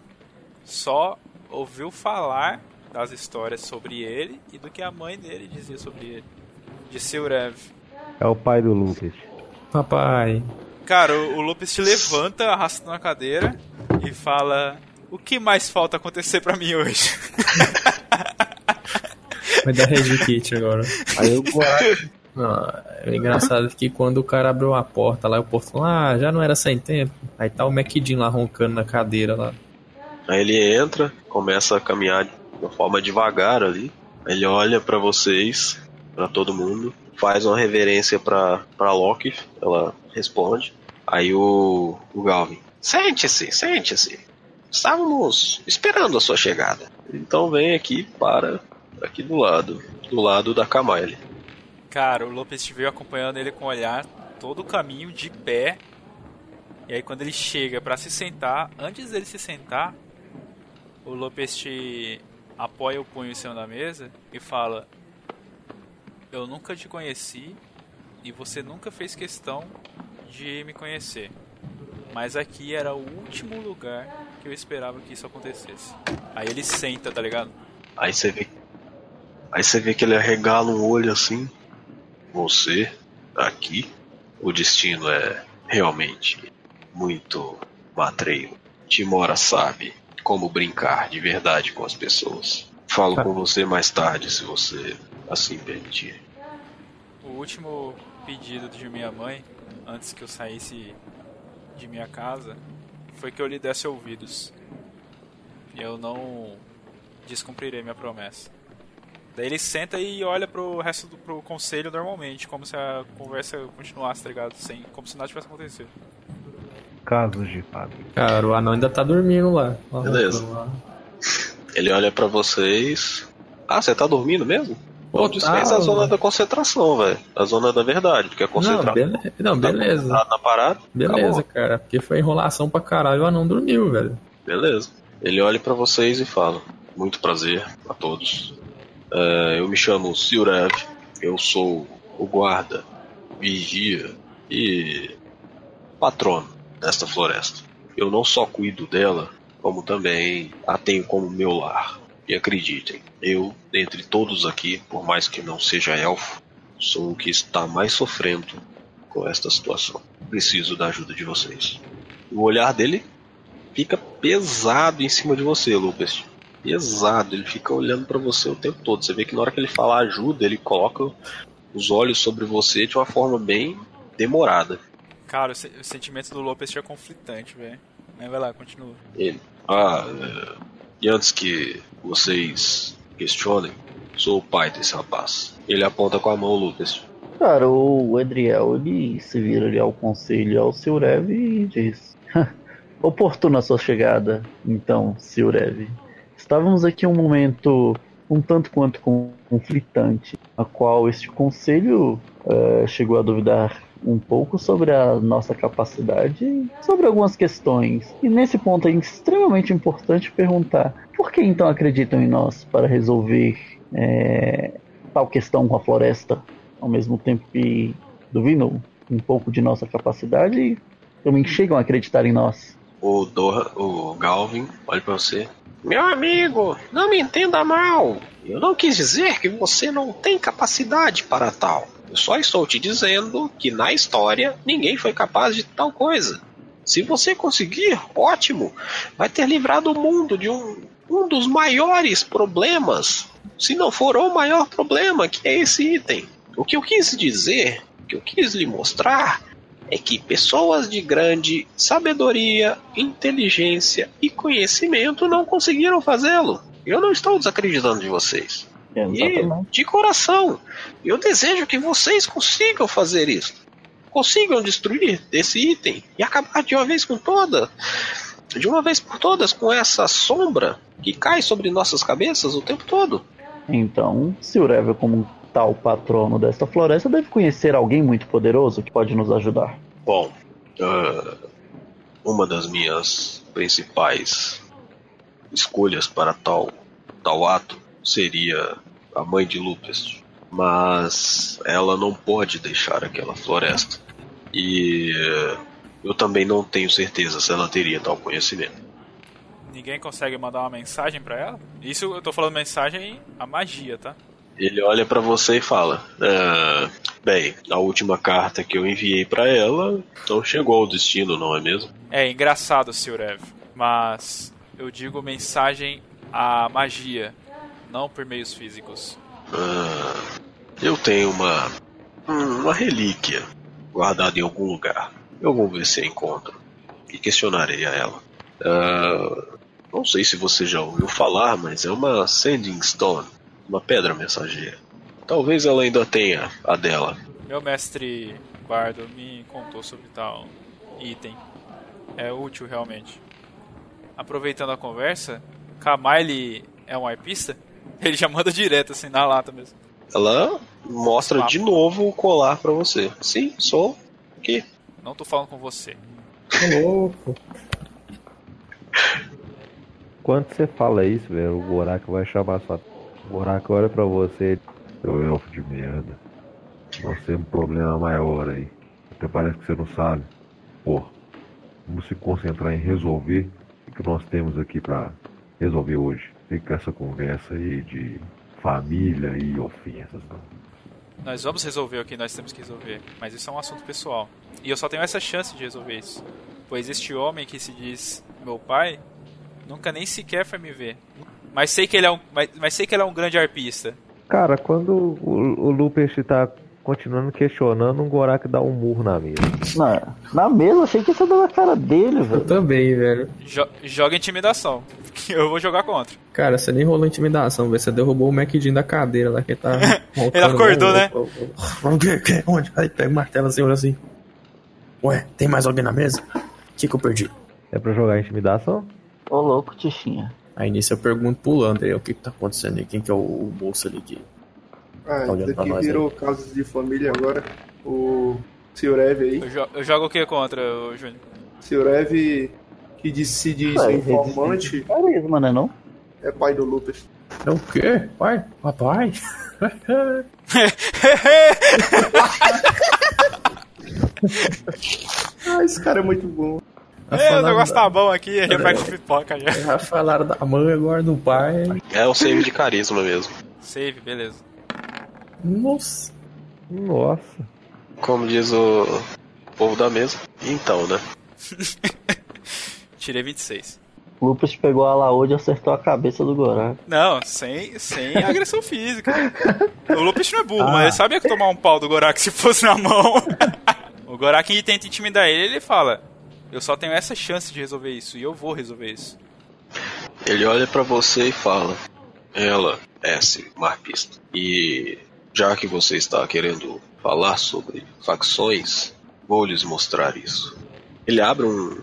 F: Só ouviu falar das histórias sobre ele e do que a mãe dele dizia sobre ele. De Silrev.
C: É o pai do Lucas.
D: Papai.
F: Cara, o, o Lopes te levanta, arrasta na cadeira e fala: O que mais falta acontecer pra mim hoje?
D: Vai dar Red Kit agora.
C: Aí o Gorak
D: Não, é engraçado que quando o cara abriu a porta lá, o porto falou, ah, já não era sem tempo. Aí tá o Macidinho lá roncando na cadeira lá.
B: Aí ele entra, começa a caminhar de uma forma devagar ali. Ele olha pra vocês, pra todo mundo, faz uma reverência pra, pra Loki, ela responde. Aí o, o Galvin, sente-se, sente-se. Estávamos esperando a sua chegada. Então vem aqui para aqui do lado, do lado da Kamaile.
F: Cara, o Lopes veio acompanhando ele com o olhar todo o caminho de pé. E aí quando ele chega para se sentar, antes dele se sentar, o Lopes apoia o punho em cima da mesa e fala: Eu nunca te conheci e você nunca fez questão de me conhecer. Mas aqui era o último lugar que eu esperava que isso acontecesse. Aí ele senta, tá ligado?
B: Aí você vê. Aí você vê que ele arregala um olho assim. Você, aqui, o destino é realmente muito matreiro. Timora sabe como brincar de verdade com as pessoas. Falo com você mais tarde, se você assim permitir.
F: O último pedido de minha mãe, antes que eu saísse de minha casa, foi que eu lhe desse ouvidos. E eu não descumprirei minha promessa. Daí ele senta e olha pro resto do pro conselho normalmente, como se a conversa continuasse, tá ligado? Sem, como se nada tivesse acontecido.
C: Casos de fato.
D: Cara, o anão ainda tá dormindo lá. Ó,
B: Beleza.
D: lá.
B: Ele olha pra vocês. Ah, você tá dormindo mesmo? Pô,
D: Pô,
B: desfez
D: tá,
B: a zona
D: mano.
B: da concentração, velho. A zona da verdade, porque a
D: Não,
B: concentração
D: bele... não, beleza.
B: tá na parada.
D: Beleza,
B: acabou.
D: cara. Porque foi enrolação pra caralho, o anão dormiu, velho.
B: Beleza. Ele olha pra vocês e fala: Muito prazer a todos. É, eu me chamo Silrev, eu sou o guarda, vigia e patrono desta floresta. Eu não só cuido dela, como também a tenho como meu lar. E acreditem, eu, dentre todos aqui, por mais que não seja elfo, sou o que está mais sofrendo com esta situação. Preciso da ajuda de vocês. O olhar dele fica pesado em cima de você, Lucas. Pesado, ele fica olhando pra você o tempo todo. Você vê que na hora que ele fala ajuda, ele coloca os olhos sobre você de uma forma bem demorada.
F: Cara, o, se- o sentimento do Lopes é conflitante, velho. Vai lá, continua.
B: Ele, ah, é, e antes que vocês questionem, sou o pai desse rapaz. Ele aponta com a mão, Lucas.
G: Cara, o Edriel, ele se vira ali ao conselho ao Silrev e diz: Oportuna a sua chegada, então, Silrev. Estávamos aqui um momento um tanto quanto conflitante, a qual este conselho eh, chegou a duvidar um pouco sobre a nossa capacidade, sobre algumas questões. E nesse ponto é extremamente importante perguntar: por que então acreditam em nós para resolver eh, tal questão com a floresta? ao mesmo tempo que duvidam um pouco de nossa capacidade e também chegam a acreditar em nós.
B: O, Dor, o Galvin olha pra você. Meu amigo, não me entenda mal. Eu não quis dizer que você não tem capacidade para tal. Eu só estou te dizendo que na história ninguém foi capaz de tal coisa. Se você conseguir, ótimo. Vai ter livrado o mundo de um, um dos maiores problemas. Se não for o maior problema, que é esse item. O que eu quis dizer, o que eu quis lhe mostrar, é que pessoas de grande sabedoria, inteligência e conhecimento não conseguiram fazê-lo. Eu não estou desacreditando de vocês. E, de coração, eu desejo que vocês consigam fazer isso. Consigam destruir esse item e acabar de uma vez com toda, de uma vez por todas, com essa sombra que cai sobre nossas cabeças o tempo todo.
G: Então, Silrev, como tal patrono desta floresta, deve conhecer alguém muito poderoso que pode nos ajudar.
B: Bom, ah, uma das minhas principais escolhas para tal, tal ato seria a mãe de Lupus, mas ela não pode deixar aquela floresta. E eh, eu também não tenho certeza se ela teria tal conhecimento.
F: Ninguém consegue mandar uma mensagem pra ela? Isso eu tô falando mensagem a magia, tá?
B: Ele olha para você e fala: "Ah, Bem, a última carta que eu enviei para ela não chegou ao destino, não é mesmo?
F: É engraçado, Silrev, mas eu digo mensagem a magia, não por meios físicos.
B: Ah, eu tenho uma uma relíquia guardada em algum lugar. Eu vou ver se encontro e questionarei a ela. Ah, não sei se você já ouviu falar, mas é uma Sending Stone, uma pedra mensageira. Talvez ela ainda tenha a dela.
F: Meu mestre Bardo me contou sobre tal item. É útil realmente. Aproveitando a conversa, Kamaile é um arpista? Ele já manda direto assim na lata mesmo.
B: Ela mostra de novo o colar pra você. Sim, sou. Aqui.
F: Não tô falando com você.
D: louco.
C: Quando você fala isso, velho, o Gorak vai chamar sua. O Gorak olha pra você. Seu elfo de merda. Nós temos um problema maior aí. Até parece que você não sabe. Pô, vamos se concentrar em resolver o que nós temos aqui pra resolver hoje. Fica essa conversa aí de família e ofensas, não.
F: Nós vamos resolver o que nós temos que resolver, mas isso é um assunto pessoal. E eu só tenho essa chance de resolver isso. Pois este homem que se diz meu pai nunca nem sequer foi me ver. Mas sei que ele é um, mas, mas sei que ele é um grande arpista.
C: Cara, quando o, o Lupus tá continuando questionando, um Gorak dá um murro na mesa.
G: Na, na mesa, achei que você deu na cara dele,
D: Eu
G: velho.
D: também, velho.
F: Jo- joga intimidação. que Eu vou jogar contra.
D: Cara, você nem rolou intimidação, velho. Você derrubou o MacDin da cadeira lá que ele tá.
F: Ele acordou, né?
D: O quê? quê? Onde? Aí pega o martelo assim, olha assim. Ué, tem mais alguém na mesa? O que, que eu perdi?
C: É pra jogar intimidação?
G: Ô louco, Tichinha.
D: Aí nisso eu pergunto pro Lander, o que que tá acontecendo aí? Quem que é o, o moço ali que...
E: Ah,
D: Tá olhando pra
E: daqui
D: nós
E: virou casos de família agora. O Sr. Ev aí.
F: Eu, jo- eu jogo o que contra, o Júnior?
E: Sr. Ev que diz, se diz
G: Ué,
E: informante,
G: Carisma, né não?
E: é pai do Lucas.
D: É o quê? Pai? Papai?
E: Ah, esse cara é muito bom.
F: É, o negócio tá bom aqui, a gente vai com pipoca já.
D: Já falaram da mãe, agora do pai.
B: É o save de carisma mesmo.
F: Save, beleza.
D: Nossa.
C: Nossa.
B: Como diz o povo da mesa. Então, né?
F: Tirei 26.
G: Lupus pegou a Laúde e acertou a cabeça do Gorak.
F: Não, sem, sem agressão física. O Lupus não é burro, mas ele sabia que tomar um pau do Gorak se fosse na mão. o Gorak tenta intimidar ele ele fala: Eu só tenho essa chance de resolver isso e eu vou resolver isso.
B: Ele olha pra você e fala: Ela é sim, uma arpista. E já que você está querendo falar sobre facções, vou lhes mostrar isso. Ele abre um,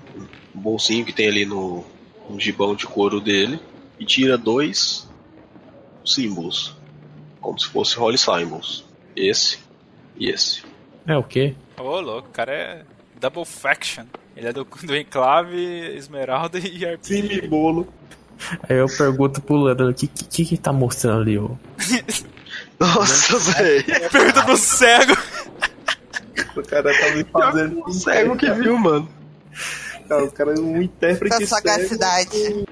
B: um bolsinho que tem ali no, no gibão de couro dele e tira dois símbolos, como se fosse Holy Symbols. Esse e esse.
D: É o quê?
F: Ô, louco, o cara é Double Faction. Ele é do, do Enclave, Esmeralda e Arp.
E: Time bolo.
D: Aí eu pergunto pro Lander, o que, que que tá mostrando ali, ô?
B: Nossa, velho!
F: Pergunta pro cego.
E: O cara tá me fazendo.
B: Cego que viu, mano.
E: Cara, o cara é um intérprete
H: Essa
E: cego.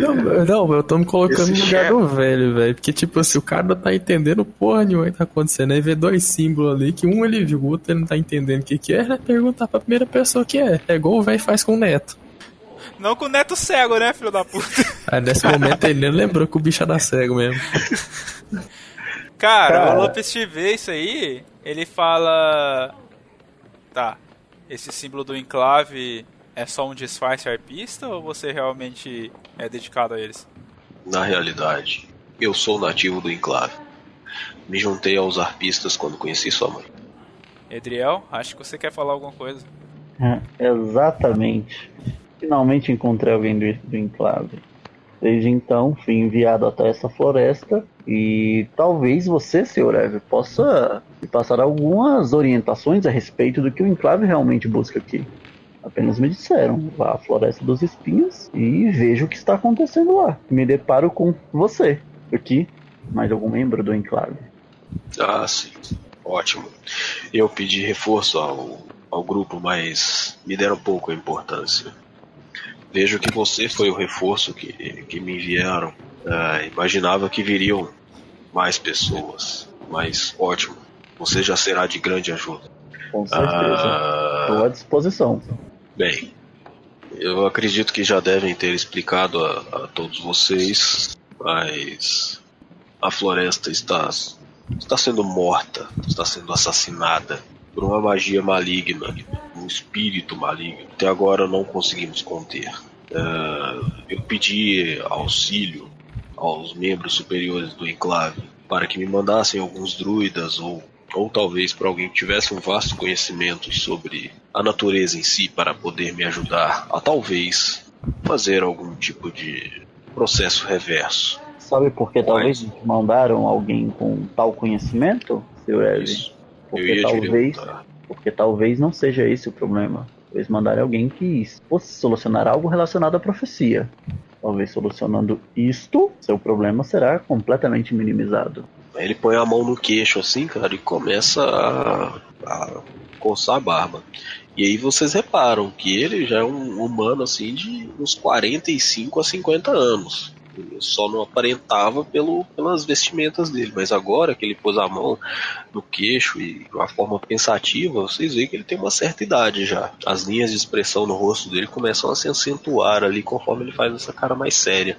D: Não, não, eu tô me colocando
B: Esse
D: no lugar
B: chefe.
D: do velho, velho. Porque, tipo assim, o cara não tá entendendo porra nenhuma que tá acontecendo. Aí vê dois símbolos ali, que um ele viu, o outro ele não tá entendendo o que que é, ele vai perguntar pra primeira pessoa o que é. É igual o velho faz com o neto.
F: Não com o neto cego, né, filho da puta?
D: Aí nesse momento ele nem lembrou que o bicho era cego mesmo.
F: Cara,
G: Cara.
F: o Lopes te vê isso aí, ele fala. Tá, esse símbolo do enclave é só um disfarce arpista ou você realmente é dedicado a eles?
B: Na realidade, eu sou nativo do enclave. Me juntei aos arpistas quando conheci sua mãe.
F: Edriel, acho que você quer falar alguma coisa.
G: É, exatamente. Finalmente encontrei alguém do, do enclave. Desde então, fui enviado até essa floresta e talvez você, Sr. Eve, possa me passar algumas orientações a respeito do que o enclave realmente busca aqui. Apenas me disseram, vá à Floresta dos Espinhos e veja o que está acontecendo lá. Me deparo com você, aqui, mais algum membro do enclave.
B: Ah, sim. Ótimo. Eu pedi reforço ao, ao grupo, mas me deram pouco importância. Vejo que você foi o reforço que, que me enviaram. Ah, imaginava que viriam mais pessoas, mas ótimo. Você já será de grande ajuda.
G: Com certeza. Estou
B: Ah,
G: à disposição.
B: Bem, eu acredito que já devem ter explicado a, a todos vocês, mas a floresta está, está sendo morta, está sendo assassinada por uma magia maligna, um espírito maligno. Até agora não conseguimos conter. Ah, eu pedi auxílio aos membros superiores do enclave para que me mandassem alguns druidas ou ou talvez por alguém que tivesse um vasto conhecimento sobre a natureza em si para poder me ajudar a talvez fazer algum tipo de processo reverso.
G: Sabe por que talvez mandaram alguém com tal conhecimento, Sr. Eve?
B: Isso. Eu
G: Porque talvez, porque talvez não seja esse o problema. Talvez mandarem alguém que fosse solucionar algo relacionado à profecia. Talvez solucionando isto, seu problema será completamente minimizado.
B: Ele põe a mão no queixo assim, cara, e começa a, a coçar a barba. E aí vocês reparam que ele já é um humano assim de uns 45 a 50 anos. Ele só não aparentava pelo, pelas vestimentas dele, mas agora que ele pôs a mão no queixo e uma forma pensativa, vocês veem que ele tem uma certa idade já. As linhas de expressão no rosto dele começam a se acentuar ali conforme ele faz essa cara mais séria.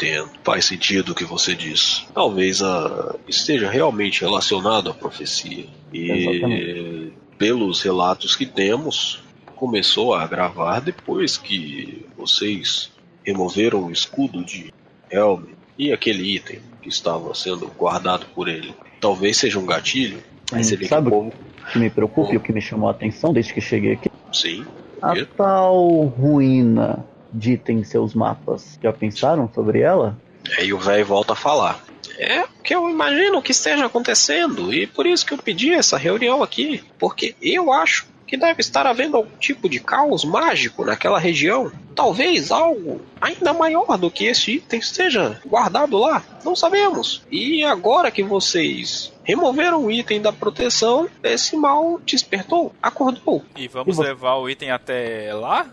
B: Entendo. Faz sentido o que você diz. Talvez a, esteja realmente relacionado à profecia. E
G: Exatamente.
B: pelos relatos que temos, começou a agravar depois que vocês removeram o escudo de Helm e aquele item que estava sendo guardado por ele. Talvez seja um gatilho. Vê que
G: Sabe
B: o povo.
G: o que me preocupa e o que me chamou a atenção desde que cheguei aqui?
B: Sim.
G: A tal ruína dita em seus mapas. Já pensaram sobre ela?
B: Aí o velho volta a falar. É o que eu imagino que esteja acontecendo, e por isso que eu pedi essa reunião aqui, porque eu acho que deve estar havendo algum tipo de caos mágico naquela região. Talvez algo ainda maior do que esse item esteja guardado lá. Não sabemos. E agora que vocês removeram o item da proteção, esse mal despertou, acordou.
F: E vamos
G: E
F: levar o item até lá?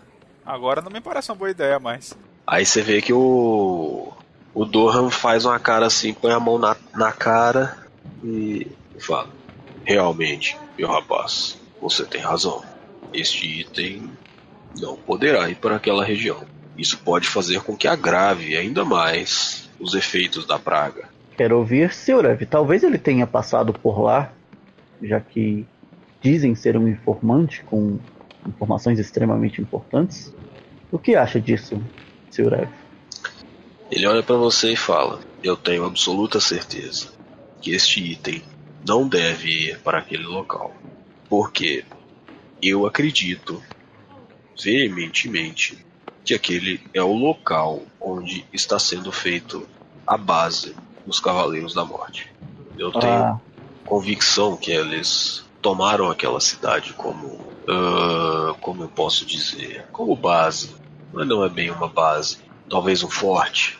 F: Agora não me parece uma boa ideia mais.
B: Aí você vê que o. O Dohan faz uma cara assim, põe a mão na, na cara e fala: Realmente, meu rapaz, você tem razão. Este item não poderá ir para aquela região. Isso pode fazer com que agrave ainda mais os efeitos da praga.
G: Quero ouvir, Sr. Eve. Talvez ele tenha passado por lá, já que dizem ser um informante com informações extremamente importantes. O que acha disso, Sr. Eve?
B: Ele olha para você e fala: Eu tenho absoluta certeza que este item não deve ir para aquele local. Porque eu acredito veementemente que aquele é o local onde está sendo feito a base dos Cavaleiros da Morte. Eu tenho
G: Ah,
B: convicção que eles tomaram aquela cidade como. Ah, como eu posso dizer? Como base. Mas não é bem uma base. Talvez um forte.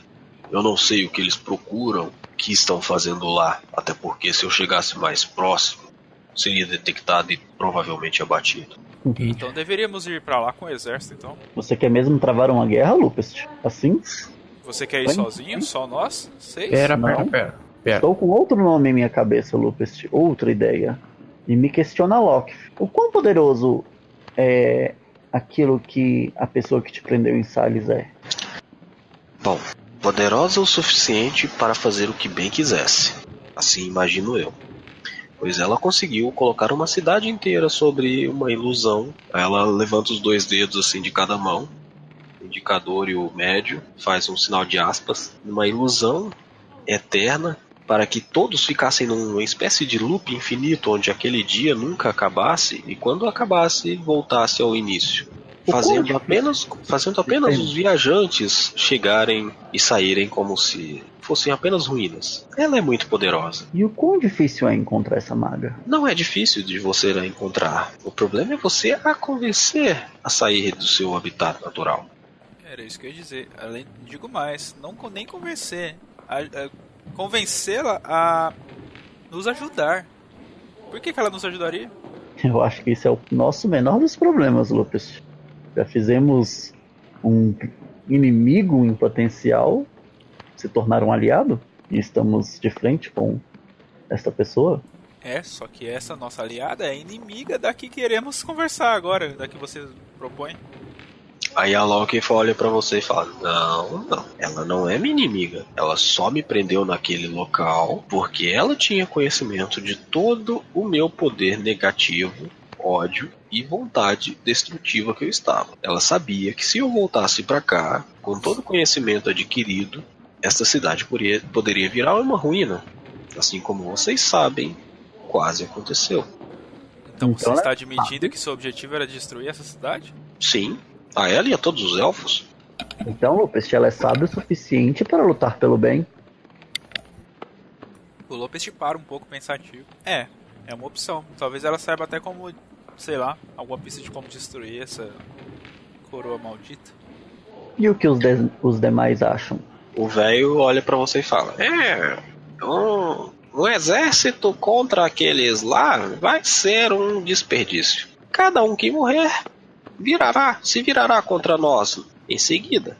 B: Eu não sei o que eles procuram, o que estão fazendo lá. Até porque se eu chegasse mais próximo, seria detectado e provavelmente abatido.
F: Então deveríamos ir pra lá com o exército, então.
G: você quer mesmo travar uma guerra, Lupus? Assim?
F: Você quer ir
G: Oi?
F: sozinho? Só nós? Seis?
D: Pera,
G: Não.
D: pera, pera. Pera.
G: Estou com outro nome em minha cabeça, Lupus. Outra ideia. E me questiona Locke. O quão poderoso é aquilo que a pessoa que te prendeu em Salles é?
B: Bom, poderosa o suficiente para fazer o que bem quisesse. Assim imagino eu. Pois ela conseguiu colocar uma cidade inteira sobre uma ilusão. Ela levanta os dois dedos assim de cada mão, o indicador e o médio, faz um sinal de aspas, uma ilusão eterna para que todos ficassem numa espécie de loop infinito onde aquele dia nunca acabasse e quando acabasse voltasse ao início.
G: O
B: Fazendo apenas, fazendo apenas
G: Entendi.
B: os viajantes chegarem e saírem como se fossem apenas ruínas. Ela é muito poderosa.
G: E o quão difícil é encontrar essa maga?
B: Não é difícil de você a encontrar. O problema é você a convencer a sair do seu habitat natural.
F: Era isso que eu ia dizer. Além, digo mais, não nem convencer. Convencê-la a nos ajudar. Por que, que ela nos ajudaria?
G: Eu acho que isso é o nosso menor dos problemas, Lupus. Já fizemos um inimigo em potencial se tornar um aliado e estamos de frente com esta pessoa.
F: É, só que essa nossa aliada é inimiga da que queremos conversar agora, da que você propõe.
B: Aí a Loki olha pra você e fala: Não, não, ela não é minha inimiga. Ela só me prendeu naquele local porque ela tinha conhecimento de todo o meu poder negativo, ódio e vontade destrutiva que eu estava. Ela sabia que se eu voltasse pra cá, com todo o conhecimento adquirido, esta cidade poderia, poderia virar uma ruína. Assim como vocês sabem quase aconteceu.
F: Então você
G: Então,
F: está admitindo que seu objetivo era destruir essa cidade?
B: Sim, a ela e a todos os elfos.
G: Então, Lupest, ela é sábia o suficiente para lutar pelo bem.
F: O Lopes te para um pouco pensativo. É, é uma opção. Talvez ela saiba até como, sei lá, alguma pista de como destruir essa coroa maldita.
G: E o que os, de- os demais acham?
B: O velho olha pra você e fala: É, um, um exército contra aqueles lá vai ser um desperdício. Cada um que morrer virará, se virará contra nós em seguida.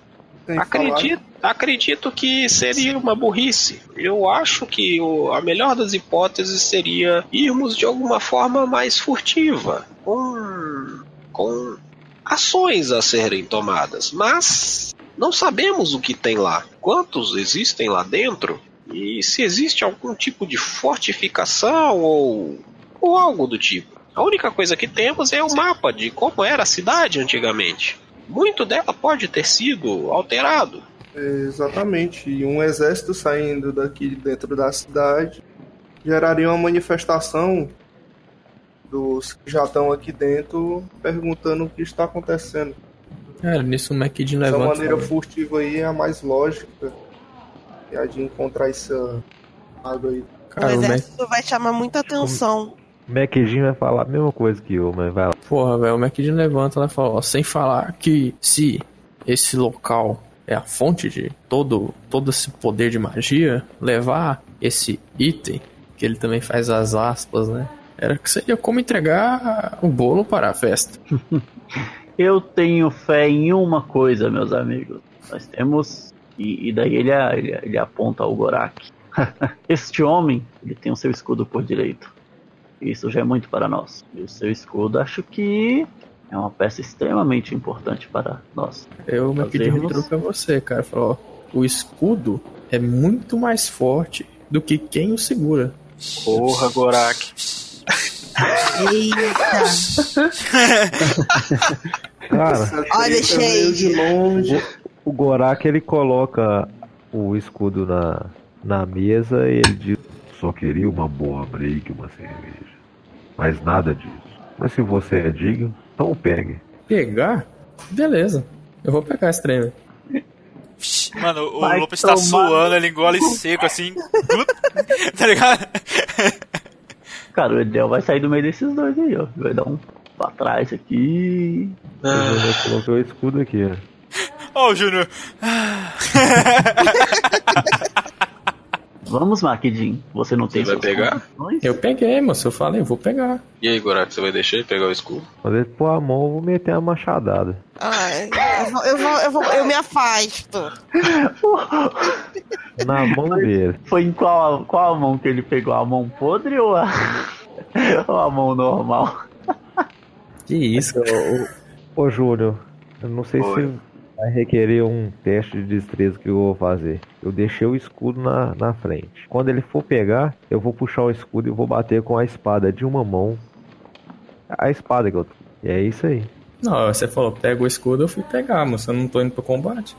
B: Acredito, acredito que seria uma burrice. Eu acho que o- a melhor das hipóteses seria irmos de alguma forma mais furtiva, com, com ações a serem tomadas. Mas não sabemos o que tem lá, quantos existem lá dentro e se existe algum tipo de fortificação ou, ou algo do tipo. A única coisa que temos é o mapa de como era a cidade antigamente. Muito dela pode ter sido alterado.
E: Exatamente. E um exército saindo daqui de dentro da cidade geraria uma manifestação dos que já estão aqui dentro perguntando o que está acontecendo.
D: Cara, nisso o McKidd
E: Essa
D: levanta. e
E: maneira
D: fala,
E: furtiva aí é a mais lógica. É a de encontrar essa água aí.
H: O
D: Cara, o Mac...
H: exército vai chamar muita atenção.
C: O MacJim vai falar a mesma coisa que eu, mas vai lá.
D: Porra, velho, o McKidd levanta lá e fala, ó, sem falar que se esse local é a fonte de todo, todo esse poder de magia, levar esse item, que ele também faz as aspas, né? Era que seria como entregar o bolo para a festa.
G: Eu tenho fé em uma coisa, meus amigos. Nós temos. E, e daí ele, ele, ele aponta ao Gorak. este homem, ele tem o seu escudo por direito. Isso já é muito para nós. E o seu escudo, acho que é uma peça extremamente importante para nós.
D: Eu me pedi
G: Fazemos-
D: retruco a você, cara. Falou, ó, o escudo é muito mais forte do que quem o segura.
B: Porra, Gorak.
H: Eita!
C: Cara,
H: Olha,
E: Essa treta veio de longe.
C: o Gorak ele coloca o escudo na, na mesa e ele diz: Só queria uma boa break, uma cerveja. Mas nada disso. Mas se você é digno, então pegue.
D: Pegar? Beleza. Eu vou pegar esse trem, velho.
F: Mano, o
G: Vai
F: Lopes tá suando, ele engole seco assim. tá ligado?
G: Cara, o Edel vai sair do meio desses dois aí, ó. Vai dar um pra trás aqui.
C: Eu já coloquei o escudo aqui, ó.
F: Ó, o Júnior.
G: Vamos, Maquidin. Você não tem
B: Você vai pegar?
G: condições?
D: Eu peguei, moço. Eu falei, eu vou pegar.
B: E aí, Gorak, você vai deixar ele pegar o escudo?
C: Quando ele pôr a mão, eu vou meter a machadada.
H: Ai, eu, vou, eu, vou, eu, vou, eu me afasto.
C: Na mão dele.
G: Foi em qual, qual a mão que ele pegou? A mão podre ou a, ou a mão normal?
D: Que isso, cara.
C: Ô, ô Júnior, eu não sei
B: Oi.
C: se vai requerer um teste de destreza que eu vou fazer. Eu deixei o escudo na, na frente. Quando ele for pegar, eu vou puxar o escudo e vou bater com a espada de uma mão. A espada que eu tô. E é isso aí.
D: Não, você falou, pega o escudo, eu fui pegar, moço. Eu não tô indo pro combate.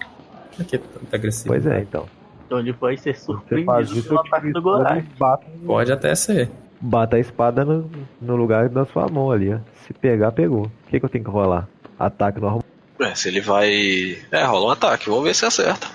D: Por que tanto agressivo?
C: Pois é, então.
G: Então ele vai ser surpreendido pelo ataque do
C: bato,
D: Pode até ser.
C: bato a espada no, no lugar da sua mão ali, ó. Se pegar, pegou. O que, que eu tenho que rolar? Ataque normal.
B: É, se ele vai. É, rola um ataque, vamos ver se acerta.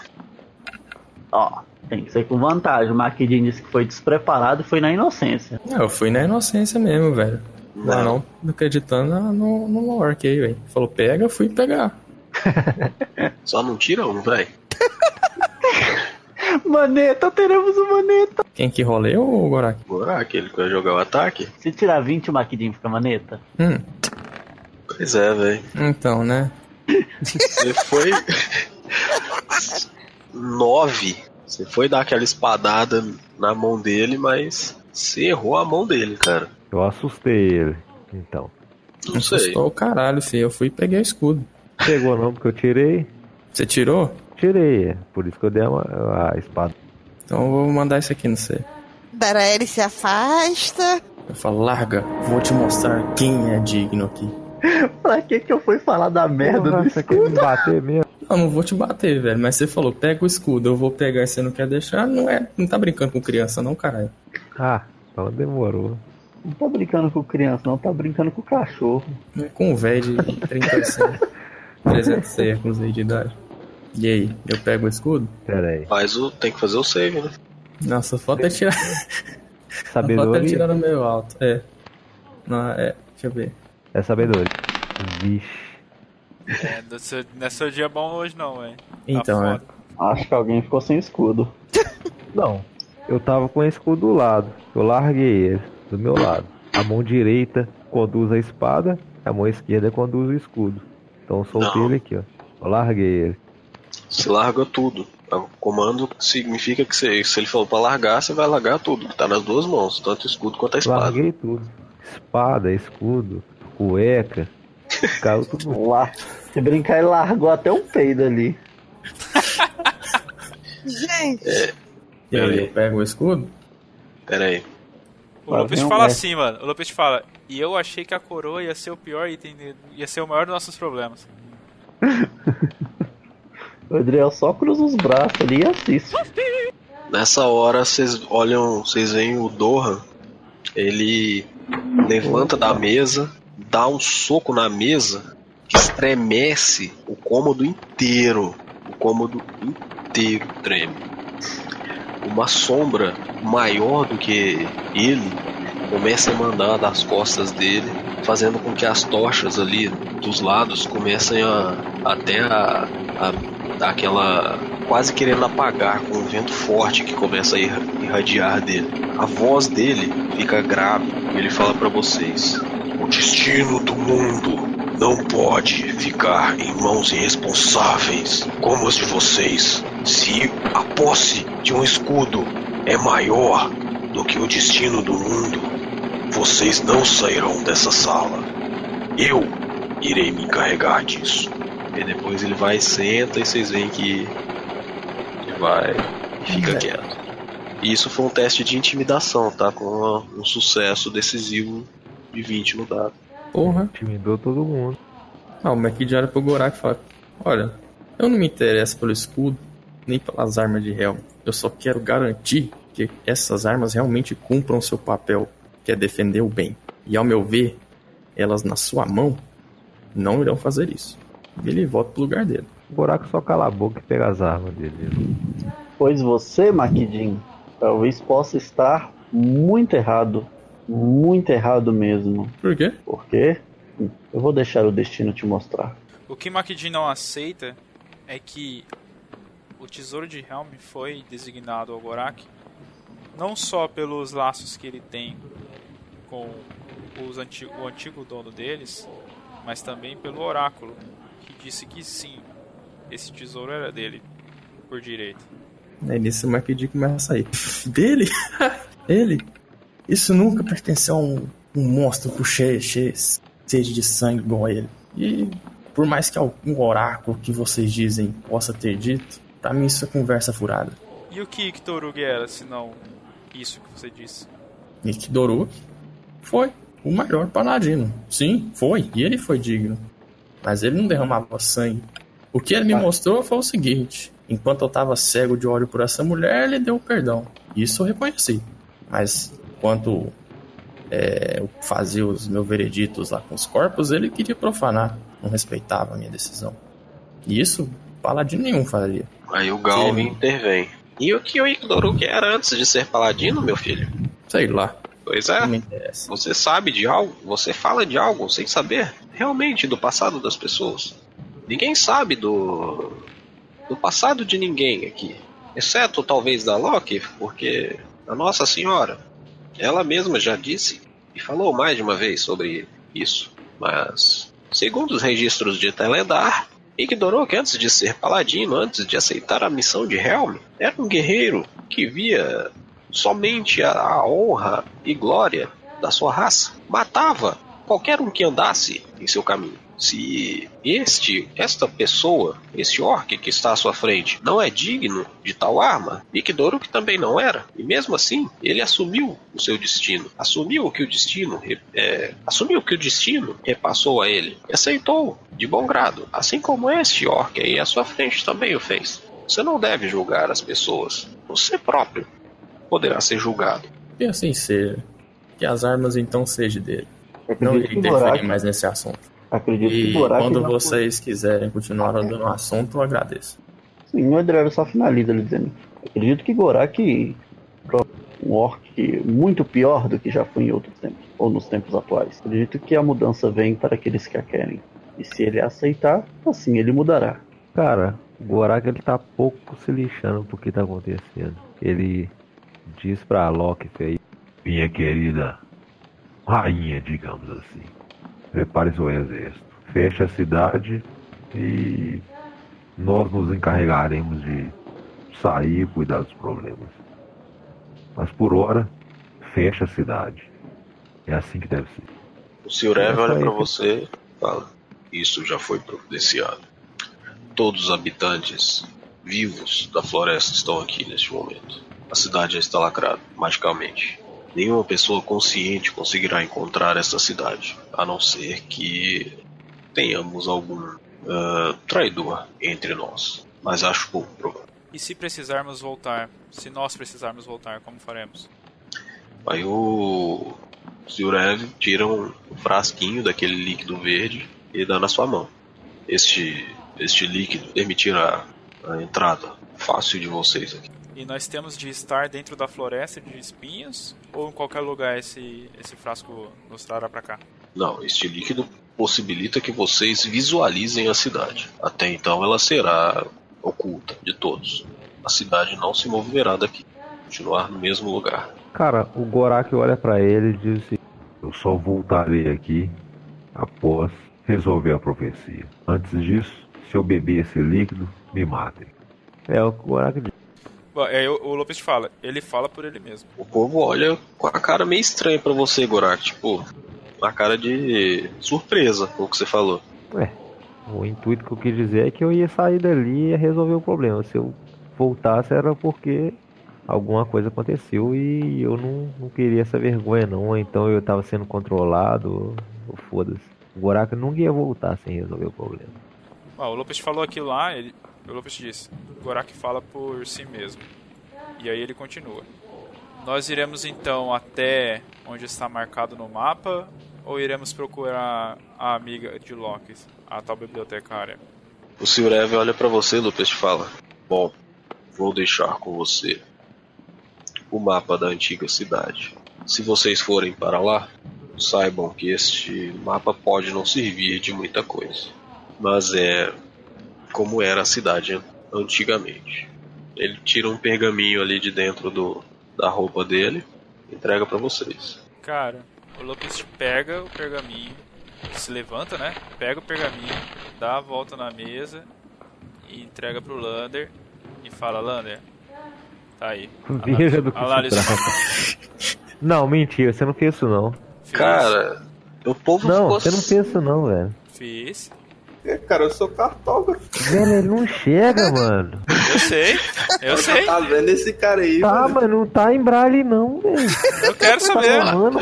G: Ó, tem que ser com vantagem. O Maquidin disse que foi despreparado e foi na inocência.
D: Não, eu fui na inocência mesmo, velho. Não, não, não acreditando no, no lore aí, velho. Falou, pega, eu fui pegar.
B: Só não tira um, velho.
G: Maneta, teremos o maneta.
D: Quem que rolei ou o Gorak?
B: Gorak, ele que vai jogar o ataque?
G: Se tirar 20, o Maquidin fica maneta.
D: Hum,
B: Pois é, velho.
D: então, né?
B: Você foi. Nove. Você foi dar aquela espadada na mão dele, mas você errou a mão dele, cara.
C: Eu assustei ele. Então.
B: Não sei.
D: Assustou o caralho, filho. Eu fui e peguei o escudo.
C: Pegou não, porque eu tirei.
D: Você tirou?
C: Tirei, é. Por isso que eu dei a, a espada.
D: Então eu vou mandar isso aqui no você.
H: Daraeli se afasta.
D: Eu falo, larga, vou te mostrar quem é digno aqui.
G: Pra que que eu fui falar da merda
C: Porra,
G: do
C: você quer me bater mesmo?
D: Não, não vou te bater, velho. Mas você falou, pega o escudo, eu vou pegar e você não quer deixar. Não é. Não tá brincando com criança, não, caralho.
C: Ah, então demorou.
G: Não tá brincando com criança, não, tá brincando com cachorro.
D: É com um velho de 35, 300 séculos aí de idade. E aí, eu pego o escudo?
C: Pera aí.
B: Mas o, tem que fazer o save, né?
D: Nossa, falta é tirar. Falta é
C: Sabedoria.
D: tirar no meio alto. É. Não, é. Deixa eu ver.
C: É sabedoria. Vixe.
F: É, não é seu- é dia bom hoje não, velho.
D: Então,
F: tá
D: é.
F: foda.
G: Acho que alguém ficou sem escudo.
C: Não. Eu tava com o escudo do lado. Eu larguei ele. Do meu lado. A mão direita conduz a espada. A mão esquerda conduz o escudo. Então eu soltei
B: Não.
C: ele aqui, ó. Eu larguei ele.
B: Você larga tudo. O comando significa que você- se ele falou pra largar, você vai largar tudo. que Tá nas duas mãos, tanto o escudo quanto a espada.
C: Larguei tudo. Espada, escudo, cueca. Caiu tudo.
G: Lá. Se brincar, ele largou até um peido ali.
H: Gente,
D: E aí, eu pego o escudo?
B: Pera aí.
F: O Lopes
G: um
F: fala
G: mestre.
F: assim, mano. O Lopes fala, e eu achei que a coroa ia ser o pior item, ia ser o maior dos nossos problemas.
G: O Adriel só cruza os braços ali e assiste.
B: Nessa hora vocês olham, vocês veem o Dohan. Ele levanta da mesa, dá um soco na mesa que estremece o cômodo inteiro. O cômodo inteiro treme. Uma sombra maior do que ele começa a mandar das costas dele, fazendo com que as tochas ali dos lados comecem a até a, a aquela quase querendo apagar com o vento forte que começa a irra- irradiar dele. A voz dele fica grave ele fala para vocês: O destino do mundo não pode ficar em mãos irresponsáveis como as de vocês. Se a posse de um escudo é maior do que o destino do mundo, vocês não sairão dessa sala. Eu irei me encarregar disso. E depois ele vai, senta e vocês veem que ele vai e fica quieto. E isso foi um teste de intimidação, tá? Com um sucesso decisivo de 20 no dado.
D: Porra.
C: Intimidou todo mundo.
D: Ah, o McD olha pro Gorak e fala: Olha, eu não me interesso pelo escudo, nem pelas armas de Helm. Eu só quero garantir que essas armas realmente cumpram seu papel, que é defender o bem. E ao meu ver, elas na sua mão não irão fazer isso. E ele volta pro lugar dele.
C: O buraco só cala a boca e pega as armas dele.
G: Pois você, Maquidin, talvez possa estar muito errado. Muito errado mesmo.
D: Por quê?
G: Por quê? Eu vou deixar o destino te mostrar.
F: O que Makidin não aceita é que o tesouro de Helm foi designado ao Gorak não só pelos laços que ele tem com os anti- o antigo dono deles, mas também pelo oráculo, que disse que sim, esse tesouro era dele por direito.
D: Aí nisso o começa a sair. Dele? Ele? Isso nunca pertenceu a um, um monstro com cheio, cheio, sede de sangue igual a ele. E por mais que algum oráculo que vocês dizem possa ter dito, pra mim isso é conversa furada.
F: E o que Iktorug era, se não isso que você disse?
D: Nick Doruk foi o maior paladino. Sim, foi. E ele foi digno. Mas ele não derramava sangue. O que ele me mostrou foi o seguinte: enquanto eu tava cego de ódio por essa mulher, ele deu perdão. Isso eu reconheci. Mas enquanto é, eu fazia os meus vereditos lá com os corpos, ele queria profanar. Não respeitava a minha decisão. E isso, paladino nenhum faria.
B: Aí o Galvin
D: Sim.
B: intervém. E o que o Iktoruk era antes de ser paladino, meu filho?
D: Sei lá,
B: Pois é. Você sabe de algo? Você fala de algo sem saber realmente do passado das pessoas. Ninguém sabe do do passado de ninguém aqui, exceto talvez da Loki, porque a Nossa Senhora, ela mesma já disse e falou mais de uma vez sobre isso. Mas segundo os registros de Teledar, ignorou que antes de ser paladino, antes de aceitar a missão de Helm, era um guerreiro que via somente a, honra e glória da sua raça. Matava qualquer um que andasse em seu caminho. Se este, esta pessoa, esse orc que está à sua frente, não é digno de tal arma, Ikdoruk também não era. E mesmo assim, ele assumiu o seu destino. Assumiu que o destino, é, assumiu que o destino repassou a ele. E aceitou de bom grado. Assim como este orc aí à sua frente também o fez. Você não deve julgar as pessoas. Você próprio poderá ser julgado.
D: E assim seja. que as armas então sejam dele. Não irei
G: que
D: interferir
G: Gorak,
D: mais nesse assunto.
G: Acredito
D: E
G: que
D: quando vocês quiserem continuar dando o assunto, eu agradeço.
G: Sim, o Edrero só finaliza ele dizendo. Acredito que Gorak um orc muito pior do que já foi em outros tempos, ou nos tempos atuais. Acredito que a mudança vem para aqueles que a querem. E se ele aceitar, assim ele mudará.
C: Cara, o Gorak ele tá pouco se lixando pro que tá acontecendo. Ele diz pra Loki aí, minha querida rainha, digamos assim, prepare seu exército, feche a cidade e nós nos encarregaremos de sair e cuidar dos problemas. Mas por hora, fecha a cidade. É assim que deve ser.
B: O Sr. Eve
C: Essa
B: olha
C: que-
B: você e fala: Isso já foi providenciado. Todos os habitantes vivos da floresta estão aqui neste momento. A cidade já está lacrada, magicamente. Nenhuma pessoa consciente conseguirá encontrar essa cidade, a não ser que tenhamos algum ah, traidor entre nós. Mas acho pouco provável.
F: E se precisarmos voltar? Se nós precisarmos voltar, como faremos?
B: Aí o Sr. Eve tira um frasquinho daquele líquido verde e dá na sua mão. Este, este líquido permitirá a entrada fácil de vocês aqui.
F: E nós temos de estar dentro da floresta de espinhos? Ou em qualquer lugar esse, esse frasco nos trará pra cá?
B: Não, este líquido possibilita que vocês visualizem a cidade. Até então ela será oculta de todos. A cidade não se moverá daqui. Continuar no mesmo lugar.
C: Cara, o Gorak olha pra ele e diz assim: Eu só voltarei aqui após resolver a profecia. Antes disso, se eu beber esse líquido, me matem. É o que o Gorak diz.
F: Bom, aí o, Lopes fala. Ele fala por ele mesmo.
B: O povo olha com a cara meio estranha pra você, Gorak. Tipo, uma cara de surpresa com o que você falou.
C: Ué, o intuito que eu quis dizer é que eu ia sair dali e ia resolver o problema. Se eu voltasse era porque alguma coisa aconteceu e eu não, não queria essa vergonha não. Ou então eu tava sendo controlado, ou, foda-se. O Gorak nunca ia voltar sem resolver o problema.
F: Ó, o Lopes falou aquilo lá, ele, o Lopes disse. Gorak fala por si mesmo. E aí ele continua. Nós iremos então até onde está marcado no mapa ou iremos procurar a amiga de Loki, a tal bibliotecária?
B: O Sr. Eve olha pra você, Lupus, e fala: Bom, vou deixar com você o mapa da antiga cidade. Se vocês forem para lá, saibam que este mapa pode não servir de muita coisa, mas é como era a cidade antigamente. Ele tira um pergaminho ali de dentro do, da roupa dele, e entrega pra vocês.
F: Cara, o Lopes pega o pergaminho, se levanta, né? Pega o pergaminho, dá a volta na mesa e entrega pro Lander e fala: Lander, tá aí.
C: Veja do que
F: Análise-
C: se trata. Não, mentira, você não fez isso não.
F: Fiz,
B: Cara, o povo
C: Não,
B: ficou
C: você não fez isso não, velho.
F: Fiz.
E: É, cara, eu sou cartógrafo.
C: Velho, ele não chega, mano.
F: Eu sei, eu sei.
E: Tá vendo esse cara aí,
C: Tá,
E: velho?
C: mas não tá em braille não, velho.
F: Eu quero saber.
C: Mano,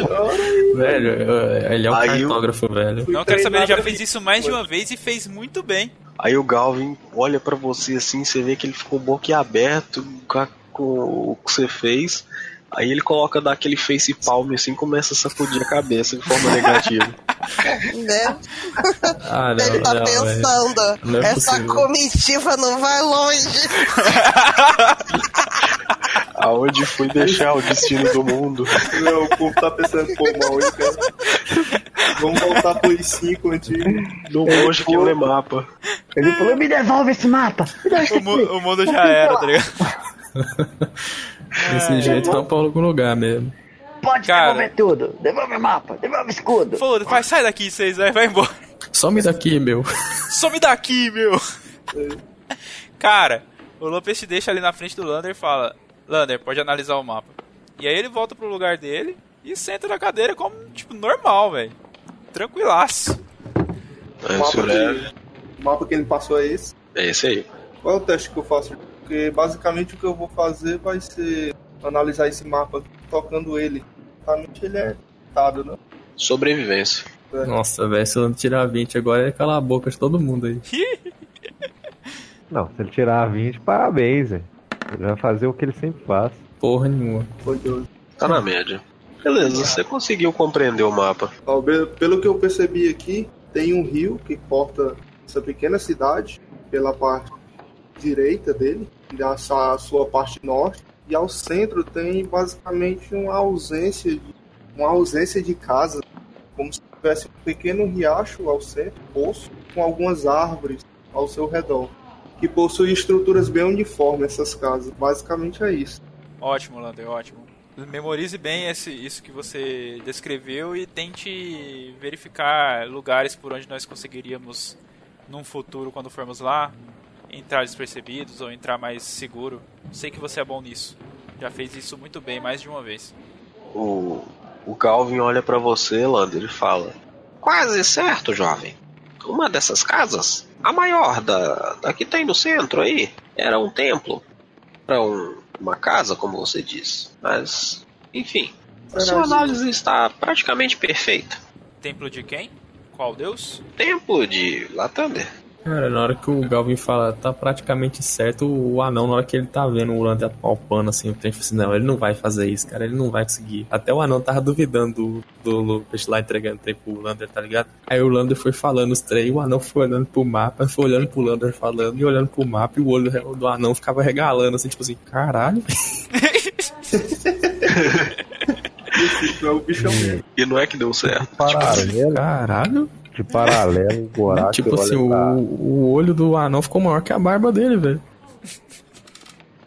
D: Velho, eu- ele é um
B: Aí
D: cartógrafo, velho.
F: Não quero saber, ele já fez isso mais de uma vez e fez muito bem.
B: Aí o Galvin olha pra você assim, você vê que ele ficou boquiaberto com, o que você fez. Aí ele coloca daquele face palm assim e começa a sacudir a cabeça de forma negativa.
H: Né?
D: Ah, não,
H: Ele tá
D: não,
H: pensando,
D: Não é
H: essa
D: possível.
H: comitiva não vai longe.
B: Aonde fui deixar o destino do mundo?
E: Não, o povo tá pensando, pô, mal cara. Vamos voltar pro I5 antigo.
B: No longe que lê mapa.
G: Ele falou: me devolve esse mapa!
F: O, mu- o mundo já era, tá ligado?
D: Desse jeito tá pra algum lugar mesmo.
G: Pode
F: Cara.
G: devolver tudo! Devolve o mapa! Devolve o escudo!
F: Foda, vai, sai daqui, vocês aí, vai embora.
D: Some daqui, meu.
F: Some daqui, meu! Cara, o Lopes te deixa ali na frente do Lander e fala: Lander, pode analisar o mapa. E aí ele volta pro lugar dele e senta na cadeira como, tipo, normal, velho. Tranquilaço.
B: Aí
E: O mapa,
B: é,
E: que, o mapa que ele passou é esse.
B: é esse aí.
E: Qual é o teste que eu faço? Porque basicamente o que eu vou fazer vai ser analisar esse mapa tocando ele. Basicamente ele é dado, né?
B: Sobrevivência.
D: Nossa, velho, se eu não tirar 20 agora, é calar a boca de todo mundo aí.
C: não, se ele tirar 20, parabéns, velho. Ele vai fazer o que ele sempre faz.
D: Porra nenhuma.
B: Tá na média. Beleza, você conseguiu compreender o mapa.
E: Pelo que eu percebi aqui, tem um rio que corta essa pequena cidade pela parte direita dele, da sua parte norte, e ao centro tem basicamente uma ausência de, uma ausência de casa, como se tivesse um pequeno riacho ao centro, poço, com algumas árvores ao seu redor, que possui estruturas bem uniformes essas casas. Basicamente é isso.
F: Ótimo, Lander, ótimo. Memorize bem esse, isso que você descreveu e tente verificar lugares por onde nós conseguiríamos, num futuro, quando formos lá, entrar despercebidos ou entrar mais seguro. Sei que você é bom nisso. Já fez isso muito bem, mais de uma vez.
B: O, o Calvin olha pra você, Lander, e fala: Quase certo, jovem. Uma dessas casas, a maior da, da que tem no centro aí, era um templo. Para um, uma casa, como você diz. Mas, enfim, a sua análise está praticamente perfeita.
F: Templo de quem? Qual deus?
B: Templo de Latander.
D: Cara, na hora que o Galvin fala, tá praticamente certo, o anão, na hora que ele tá vendo o Lander apalpando assim, o tempo assim, não, ele não vai fazer isso, cara, ele não vai conseguir. Até o anão tava duvidando do, do Lucas lá entregando tempo pro Lander, tá ligado? Aí o Lander foi falando os três, o anão foi olhando pro mapa, foi olhando pro Lander falando e olhando pro mapa, e o olho do anão ficava regalando, assim, tipo assim, caralho.
E: Esse é o bichão mesmo.
B: E não é que deu certo.
C: Paralelo,
D: Caralho.
C: De paralelo, o Gorak
D: tipo assim,
C: pra-
D: o, o olho do anão ficou maior que a barba dele, velho.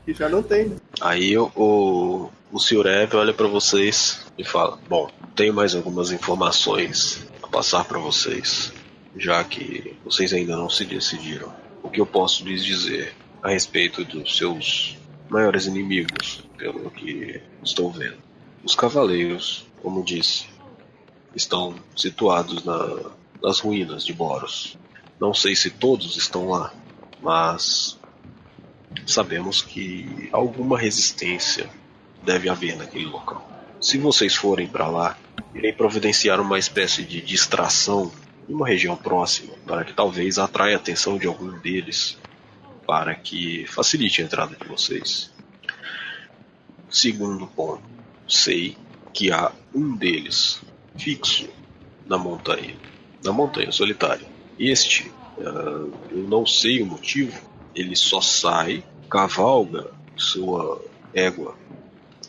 E: Que já não tem, né?
B: Aí o, o, o Sr. Ev olha pra vocês e fala: Bom, tenho mais algumas informações a passar pra vocês, já que vocês ainda não se decidiram. O que eu posso lhes dizer a respeito dos seus maiores inimigos, pelo que estou vendo? Os cavaleiros, como disse, estão situados na, nas ruínas de Boros. Não sei se todos estão lá, mas sabemos que alguma resistência deve haver naquele local. Se vocês forem para lá, irei providenciar uma espécie de distração em uma região próxima, para que talvez atraia a atenção de algum deles, para que facilite a entrada de vocês. Segundo ponto, sei que há um deles fixo na montanha, na montanha solitária. Este, ah, eu não sei o motivo, ele só sai, cavalga sua égua,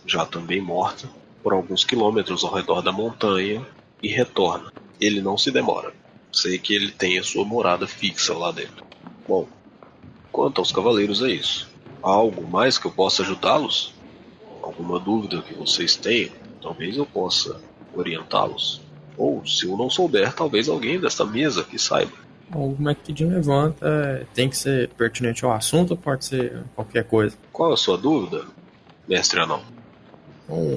B: já também morta, por alguns quilômetros ao redor da montanha e retorna. Ele não se demora. Sei que ele tem a sua morada fixa lá dentro. Bom, quanto aos cavaleiros é isso. Há algo mais que eu possa ajudá-los? Alguma dúvida que vocês tenham? Talvez eu possa orientá-los. Ou, se eu não souber, talvez alguém desta mesa que saiba.
D: O McKiddin levanta, é, tem que ser pertinente ao assunto ou pode ser qualquer coisa?
B: Qual a sua dúvida, mestre anão?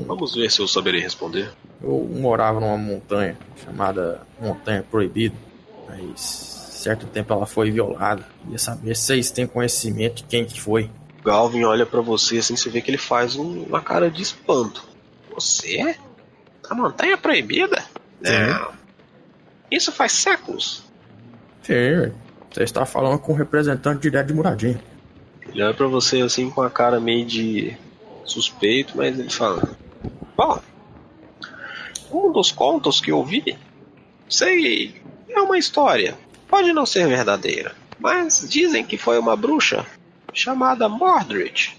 B: Vamos ver se eu saberei responder.
D: Eu morava numa montanha chamada Montanha Proibida, mas certo tempo ela foi violada. Queria saber se vocês têm conhecimento de quem que foi.
B: Galvin olha pra você assim, você vê que ele faz um- uma cara de espanto. Você? A montanha proibida? Não. Isso faz séculos.
D: Sim, você está falando com um representante direto de Muradinho.
B: Ele olha pra você assim com a cara meio de suspeito, mas ele fala: Bom, um dos contos que eu vi, sei, é uma história. Pode não ser verdadeira, mas dizem que foi uma bruxa chamada Mordred.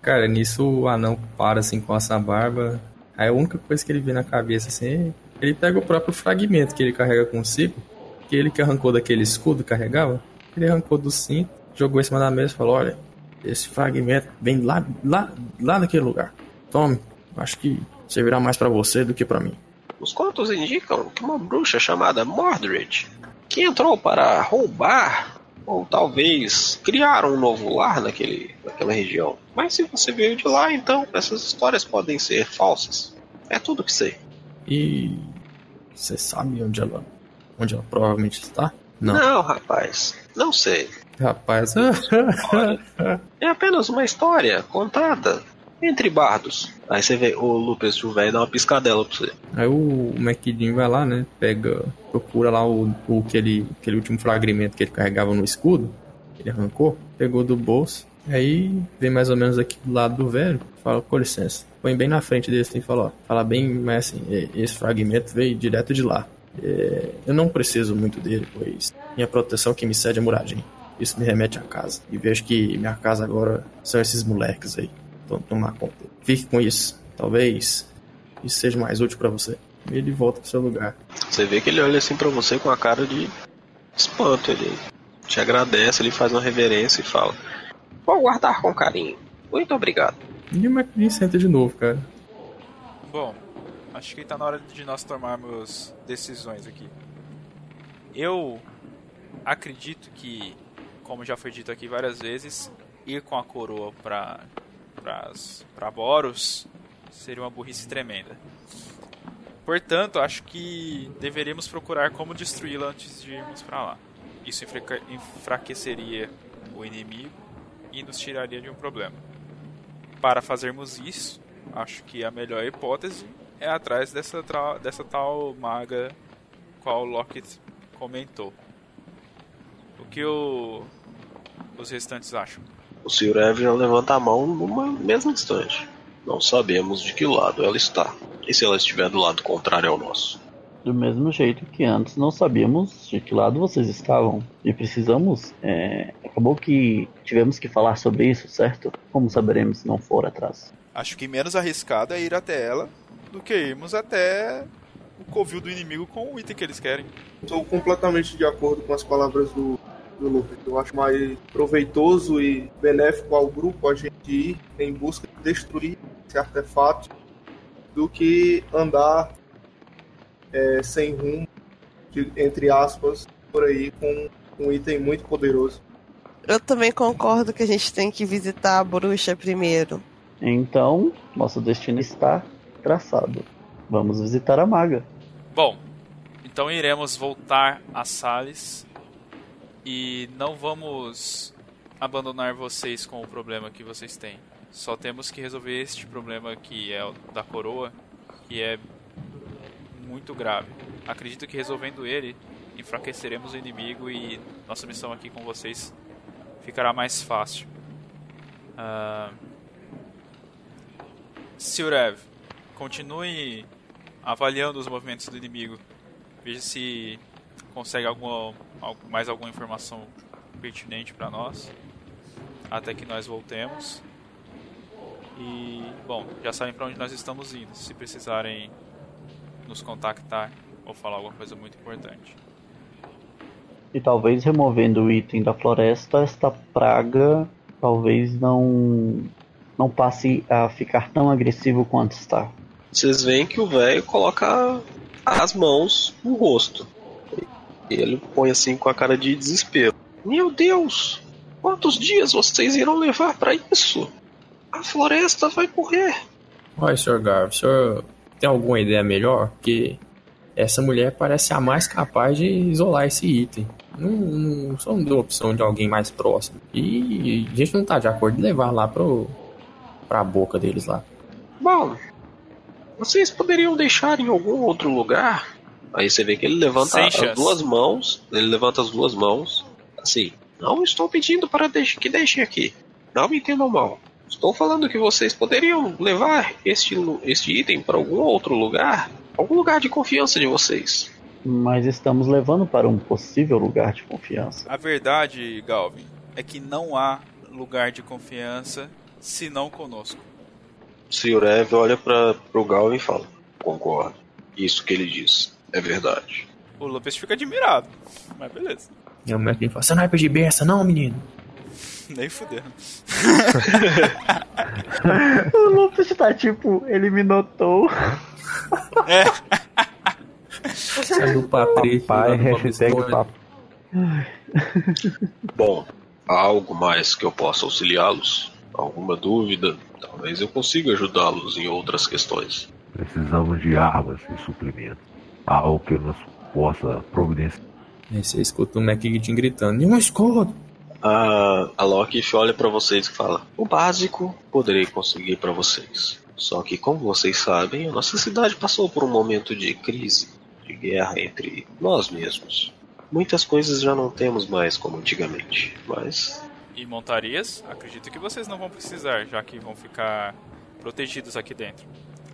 D: Cara, nisso o anão para assim com essa barba. Aí a única coisa que ele vê na cabeça assim, ele pega o próprio fragmento que ele carrega consigo, que ele que arrancou daquele escudo carregava, ele arrancou do cinto, jogou em cima da mesa e falou: Olha, esse fragmento vem lá, lá, lá naquele lugar. Tome, acho que servirá mais pra você do que pra mim.
B: Os contos indicam que uma bruxa chamada Mordred, que entrou para roubar ou talvez criar um novo lar naquele, naquela região. Mas se você veio de lá, então essas histórias podem ser falsas. É tudo que sei.
D: E você sabe onde ela, onde ela provavelmente está? Não,
B: Não, rapaz, não sei.
D: rapaz.
B: É apenas uma história contada entre bardos. Aí você vê o Lupus o velho dá uma piscadela pra você.
D: Aí o McKiddin vai lá, né? Pega, procura lá o, o aquele, aquele último fragmento que ele carregava no escudo. que Ele arrancou, pegou do bolso, Aí vem mais ou menos aqui do lado do velho, fala, com licença. Põe bem na frente dele assim fala, ó, fala bem, mas assim, "E- esse fragmento veio direto de lá. É, eu não preciso muito dele, pois minha proteção que me cede é Muradin. Isso me remete à casa. E vejo que minha casa agora são esses moleques aí. Vão tomar conta. Fique com isso. Talvez isso seja mais útil pra você. E ele volta pro seu lugar.
B: Você vê que ele olha assim pra você com a cara de espanto. Ele te agradece, ele faz uma reverência e fala: Vou guardar com carinho. Muito obrigado.
D: E o McLean senta de novo, cara.
F: Bom, acho que tá na hora de nós tomarmos decisões aqui. Eu acredito que, como já foi dito aqui várias vezes, ir com a coroa pra, pras- pra Boros seria uma burrice tremenda. Portanto, acho que deveríamos procurar como destruí-la antes de irmos pra lá. Isso enfraque- enfraqueceria o inimigo e nos tiraria de um problema. Para fazermos isso, acho que a melhor hipótese é atrás dessa, dessa tal maga qual Lockett comentou. O que o- os restantes acham?
B: O Sr. Evelyn levanta a mão numa mesmo instante. Não sabemos de que lado ela está. E se ela estiver do lado contrário ao nosso?
G: Do mesmo jeito que antes não sabíamos de que lado vocês estavam. E precisamos. é, acabou que tivemos que falar sobre isso, certo? Como saberemos se não for atrás?
F: Acho que menos arriscado é ir até ela do que irmos até o covil do inimigo com o item que eles querem.
E: Estou completamente de acordo com as palavras do, do Lucas. Eu acho mais proveitoso e benéfico ao grupo a gente ir em busca de destruir esse artefato do que andar é, sem rumo, de- entre aspas, por aí com um item muito poderoso.
H: Eu também concordo que a gente tem que visitar a bruxa primeiro.
G: Então, nosso destino está traçado. Vamos visitar a maga.
F: Bom, então iremos voltar a Sales e não vamos abandonar vocês com o problema que vocês têm. Só temos que resolver este problema que é o da coroa, que é muito grave. Acredito que resolvendo ele, enfraqueceremos o inimigo e nossa missão aqui com vocês ficará mais fácil. Siurev, continue avaliando os movimentos do inimigo. Veja se consegue alguma, al- mais alguma informação pertinente para nós. Até que nós voltemos. E, bom, já sabem para onde nós estamos indo. Se precisarem nos contactar ou falar alguma coisa muito importante.
G: E talvez removendo o item da floresta, esta praga talvez não não passe a ficar tão agressivo quanto está.
B: Vocês veem que o velho coloca as mãos no rosto. Ele põe assim com a cara de desespero. Meu Deus! Quantos dias vocês irão levar para isso? A floresta vai morrer.
D: Olha, Sr. Garvey, o senhor tem alguma ideia melhor? Porque essa mulher parece a mais capaz de isolar esse item. Não, não só não deu opção de alguém mais próximo. E a gente não tá de acordo em levar lá pro, pra boca deles lá.
B: Bom, vocês poderiam deixar em algum outro lugar? Aí você vê que ele levanta
F: Sem
B: as
F: chance.
B: duas mãos. Ele levanta as duas mãos. Assim, não estou pedindo para deix- que deixem aqui. Não me entendam mal. Estou falando que vocês poderiam levar este, este item para algum outro lugar. Algum lugar de confiança de vocês.
G: Mas estamos levando para um possível lugar de confiança.
F: A verdade, Galvin, é que não há lugar de confiança senão conosco.
B: Sr. Ev olha para o Galvin e fala: Concordo. Isso que ele diz é verdade.
F: O Lopes fica admirado, mas beleza.
D: E o McLean fala, você não é de beça não, menino?
F: Nem fudendo.
G: O Lupus tá tipo, ele me notou.
F: É,
D: Sai do Patrício.
C: Pai,
D: lá do
C: hashtag papo.
B: Bom, há algo mais que eu possa auxiliá-los? Alguma dúvida? Talvez eu consiga ajudá-los em outras questões.
C: Precisamos de armas e suprimentos. Algo que nos possa providenciar.
D: Aí você escuta o McGuinness gritando, e um escudo!
B: A, a Loki olha pra vocês e fala: O básico poderei conseguir pra vocês. Só que, como vocês sabem, a nossa cidade passou por um momento de crise, de guerra entre nós mesmos. Muitas coisas já não temos mais como antigamente, mas
F: E montarias? Acredito que vocês não vão precisar, já que vão ficar protegidos aqui dentro.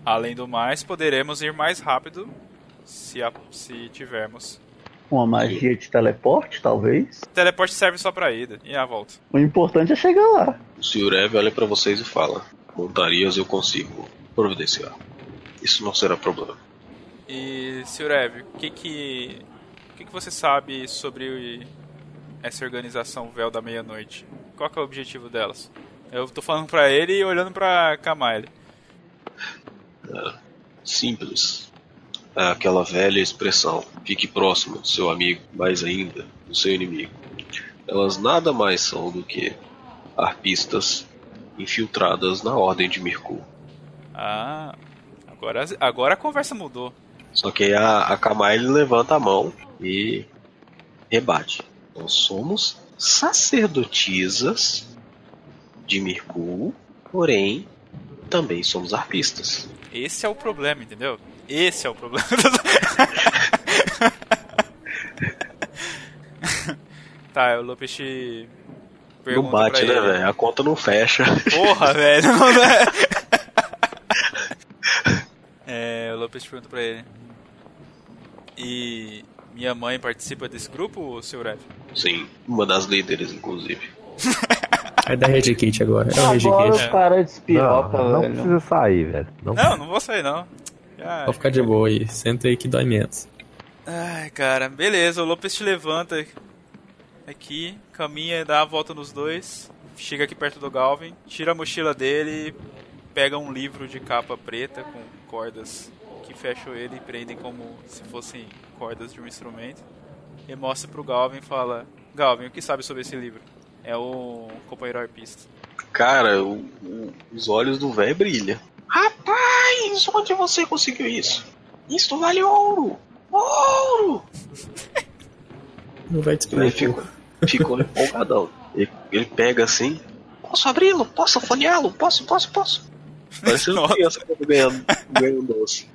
F: Além do mais, poderemos ir mais rápido se, a, se tivermos.
G: Uma magia de teleporte, talvez?
F: Teleporte serve só pra ida e a volta.
G: O importante é chegar lá.
B: O Sr. Ev olha pra vocês e fala: Montarias eu consigo providenciar. Isso não será problema.
F: E, Sr. Ev, o que que, o que que você sabe sobre essa organização Véu da Meia-Noite? Qual que é o objetivo delas? Eu tô falando pra ele e olhando pra Kamaile.
B: Simples. Aquela velha expressão: fique próximo do seu amigo, mais ainda do seu inimigo. Elas nada mais são do que arpistas infiltradas na Ordem de Mirku.
F: Ah, agora, agora a conversa mudou.
B: Só que aí a, a Kamaile levanta a mão e rebate. Nós somos sacerdotisas de Mirku, porém também somos arpistas.
F: Esse é o problema, entendeu? Esse é o problema. tá, o Lopes
B: Não bate, né, velho? A conta não fecha.
F: Porra, velho. Não é... é, o Lopes pergunta pra ele. E minha mãe participa desse grupo, seu Rev?
B: Sim, uma das líderes, inclusive.
D: É da Red Kit agora. É o Red
G: Agora
D: Kit.
G: o cara é despiroca,
C: Não, não
G: velho.
C: precisa sair, velho. Não,
F: Não, não vou sair não.
D: Pode ficar de boa aí. Senta aí que dói menos.
F: Ai, cara, beleza, o Lopes te levanta aqui, caminha, dá a volta nos dois, chega aqui perto do Galvin, tira a mochila dele, pega um livro de capa preta com cordas que fecham ele e prendem como se fossem cordas de um instrumento, e mostra pro Galvin e fala: Galvin, o que sabe sobre esse livro? É o companheiro arpista.
B: Cara, o- o- os olhos do velho brilham. Rapaz, onde você conseguiu isso? Isso vale ouro! Ouro!
D: Não vai te
B: Ele
D: explicar.
B: ficou, ficou empolgadão. Ele, ele pega assim. Posso abri-lo? Posso folheá-lo? Posso, posso, posso. Parece uma criança quando ganha, ganha um doce.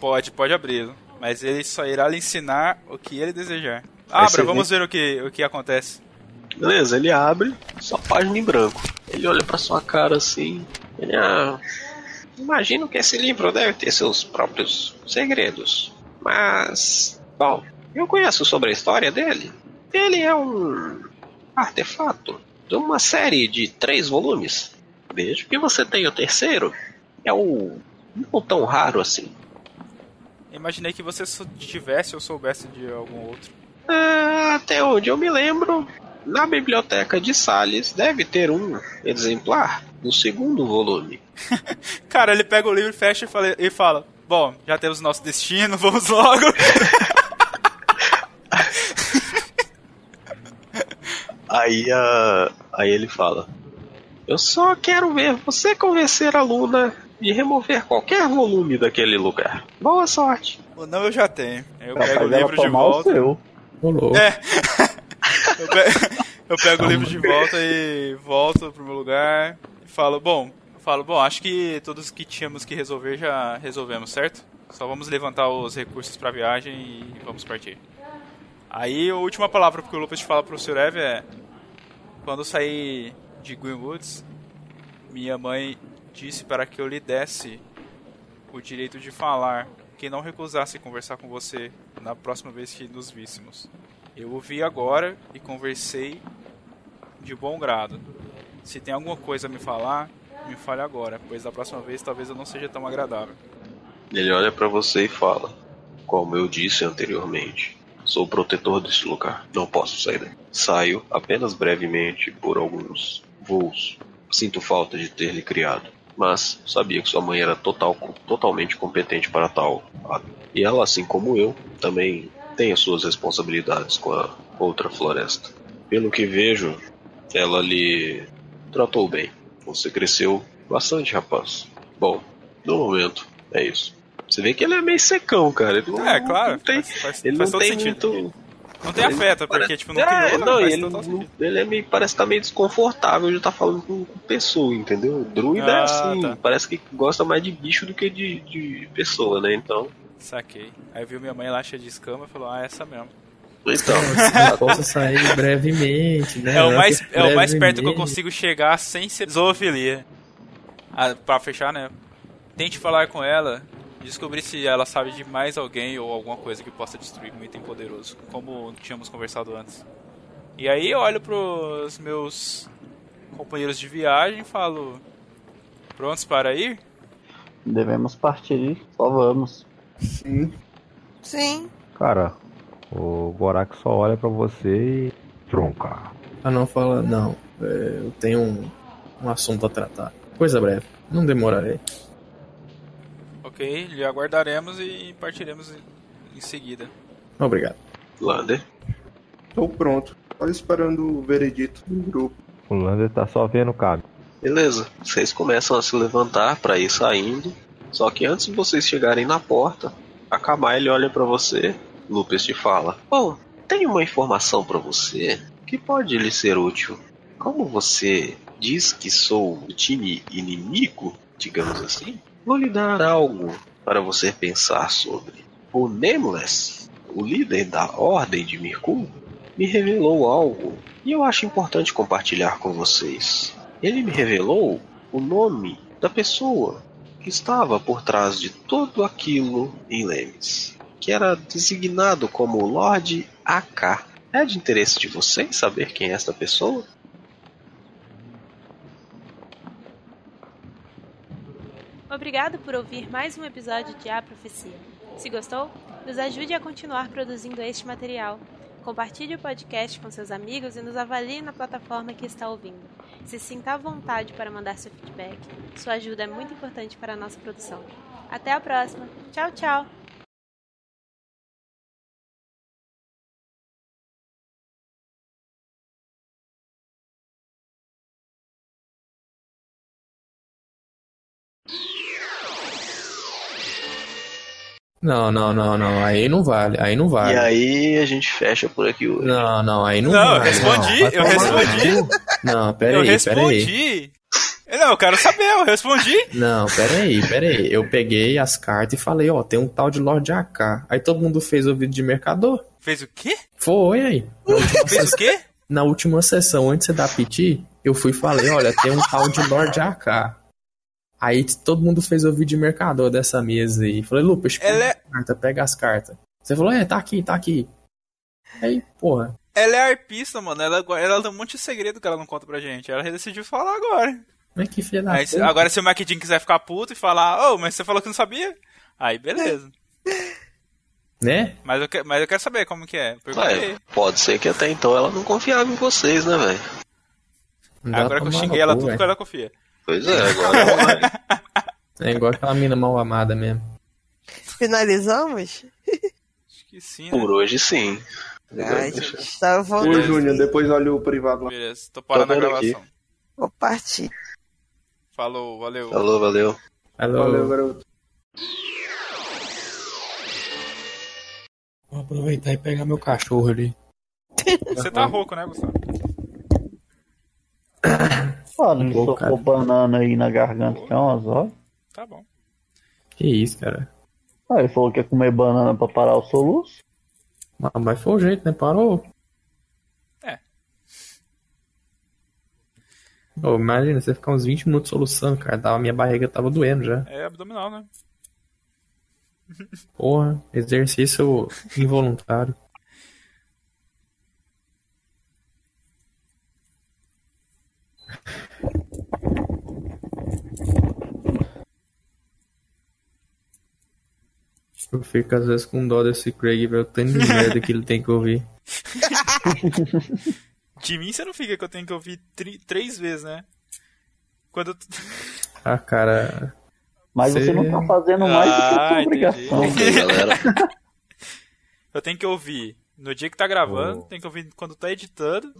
F: Pode, pode abri-lo, mas ele só irá lhe ensinar o que ele desejar. Abra, vamos ver o que, o que acontece.
B: Beleza, ele abre, só página em branco. Ele olha pra sua cara assim. Ele, ah, imagino que esse livro deve ter seus próprios segredos. Mas, bom, eu conheço sobre a história dele. Ele é um artefato de uma série de três volumes. Vejo que você tem o terceiro. É o não tão raro assim.
F: Imaginei que você tivesse ou soubesse de algum outro.
B: Ah, até onde eu me lembro, na biblioteca de Salles deve ter um exemplar do segundo volume.
F: Cara, ele pega o livro, fecha e fala, e fala: Bom, já temos nosso destino, vamos logo.
B: Aí, a, aí ele fala: Eu só quero ver você convencer a Luna de remover qualquer volume daquele lugar. Boa sorte.
F: Ou não, eu já tenho. Eu
G: Capaz
F: pego o livro de
G: tomar o
F: volta.
G: seu.
D: Rolou.
F: É. Eu pego, eu pego o livro de volta e volto pro meu lugar e falo: Bom, falo, bom, acho que todos que tínhamos que resolver já resolvemos, certo? Só vamos levantar os recursos pra viagem e vamos partir. Aí a última palavra que o Lupus fala pro Sr. Ev é: Quando eu saí de Greenwoods, minha mãe disse para que eu lhe desse o direito de falar que não recusasse conversar com você na próxima vez que nos víssemos. Eu ouvi agora e conversei de bom grado. Se tem alguma coisa a me falar, me fale agora, pois da próxima vez talvez eu não seja tão agradável.
B: Ele olha pra você e fala: Como eu disse anteriormente, sou o protetor desse lugar. Não posso sair daqui. Saio apenas brevemente por alguns voos. Sinto falta de ter lhe criado. Mas sabia que sua mãe era total, totalmente competente para tal. E ela, assim como eu, também tem as suas responsabilidades com a outra floresta. Pelo que vejo, ela lhe tratou bem. Você cresceu bastante, rapaz. Bom, no momento, é isso. Você vê que ele é meio secão, cara. Ele não,
F: É, claro,
B: não tem,
F: faz, faz,
B: ele
F: faz
B: não tem
F: sentido.
B: muito.
F: Não tem
B: ele
F: afeto,
B: parece-
F: porque tipo, não
B: É,
F: criou,
B: não, ele, não- ele é meio, parece que tá meio desconfortável de estar falando com, com pessoa, entendeu? Druida é
F: Ah,
B: assim,
F: tá.
B: parece que gosta mais de bicho do que de, de pessoa, né? Então,
F: Saquei. Aí viu minha mãe lá cheia de escama e falou, ah, essa mesmo.
B: Então,
D: Posso sair brevemente, né?
F: É o mais, é o mais perto que eu consigo chegar sem ser zoofilia. Ah, pra fechar, né? Tente falar com ela, descobrir se ela sabe de mais alguém ou alguma coisa que possa destruir um item poderoso, como tínhamos conversado antes. E aí eu olho pros meus companheiros de viagem e falo: Prontos para ir?
G: Devemos partir, só vamos.
E: Sim.
H: Sim.
C: Cara, o Gorak só olha pra você e. Tronca.
D: Ah, não, fala, não. é, eu tenho um, um assunto a tratar. Coisa breve, não demorarei.
F: Ok, lhe aguardaremos e partiremos em- seguida.
D: Obrigado.
B: Lander.
E: Tô pronto. Só esperando o veredito do grupo.
C: O Lander tá só vendo o caminho.
B: Beleza, vocês começam a se levantar pra ir saindo. Só que antes de vocês chegarem na porta, a Kamaile olha pra você. Lupus te fala: Bom, tenho uma informação pra você que pode lhe ser útil. Como você diz que sou do time inimigo, digamos assim, vou lhe dar algo para você pensar sobre. O Nameless, o líder da Ordem de Mirkul, me revelou algo e eu acho importante compartilhar com vocês. Ele me revelou o nome da pessoa que estava por trás de tudo aquilo em Lemes, que era designado como Lord AK. É de interesse de vocês saber quem é esta pessoa?
I: Obrigado por ouvir mais um episódio de A Profecia. Se gostou, nos ajude a continuar produzindo este material. Compartilhe o podcast com seus amigos e nos avalie na plataforma que está ouvindo. Se sinta à vontade para mandar seu feedback. Sua ajuda é muito importante para a nossa produção. Até a próxima. Tchau, tchau!
D: Não, não, não, não. Aí não vale, aí não vale.
B: E aí a gente fecha por aqui hoje.
D: Não, não, aí não
F: Não, eu
D: vale.
F: respondi,
D: Não,
F: eu
D: tomar no
F: respondi.
D: Não, pera
F: eu
D: aí, pera aí.
F: respondi. Não, eu quero saber, eu respondi.
D: Não, pera aí, pera aí. Eu peguei as cartas e falei, ó, tem um tal de Lord AK. Aí todo mundo fez ouvido de mercador.
F: Fez o quê?
D: Foi aí. Na última,
F: Fez o quê?
D: na última sessão, antes de você dar piti, eu fui e falei, olha, tem um tal de Lord AK. Aí todo mundo fez ouvido de mercador dessa mesa aí. Falei, Lucas, pega
F: é-
D: as cartas, pega as cartas. Você falou, é, tá aqui, tá aqui. Aí, porra.
F: Ela é arpista, mano. Ela, ela tem um monte de segredo que ela não conta pra gente. Ela decidiu falar agora.
D: Mas que filha da
F: Aí, se-
D: puta.
F: agora, se o MacDin quiser ficar puto e falar, ô, mas você falou que não sabia? Aí, beleza.
D: Né?
F: Mas eu, que- mas eu quero saber como que é. Perguntei.
B: Ué, pode ser que até então ela não confiava em vocês, né, velho?
F: Agora que eu xinguei ela
D: cu,
F: tudo
D: velho.
F: que ela confia.
B: Pois é, agora vai.
D: É igual aquela mina mal amada mesmo.
H: Finalizamos?
F: Acho que sim, né?
B: Por hoje sim.
H: Ai, gente,
E: Ô,
H: voltando.
E: Júnior, depois olha o privado lá.
F: Beleza, tô parando a
B: vendo aqui.
F: gravação.
H: Vou partir.
F: Falou, valeu.
B: Falou, valeu.
D: Alô?
E: Valeu, garoto.
D: Vou aproveitar e pegar meu cachorro ali.
F: Você tá rouco, né, Gustavo?
G: Olha, ele
D: Pô,
G: socou
D: cara.
G: banana aí na garganta tem umas horas.
F: Tá bom.
D: Que isso, cara.
G: Ah, ele falou que ia comer banana pra parar o soluço.
D: Mas- Mas foi o jeito, né? Parou.
F: É.
D: Imagina, você ficar uns 20 minutos soluçando, cara. Tava, minha barriga tava doendo já.
F: É abdominal, né?
D: Porra, exercício involuntário. Eu fico às vezes com dó desse Craig, velho. O tanto de merda que ele tem que ouvir.
F: De mim você não fica que eu tenho que ouvir tri- três vezes, né? Quando eu...
D: Ah, cara.
G: Mas
D: Cê-
G: você não tá fazendo mais do que a
F: Ah,
G: sua
F: entendi.
G: obrigação.
B: Ok, galera.
F: eu tenho que ouvir no dia que tá gravando,
C: Oh.
F: tenho que ouvir quando tá editando,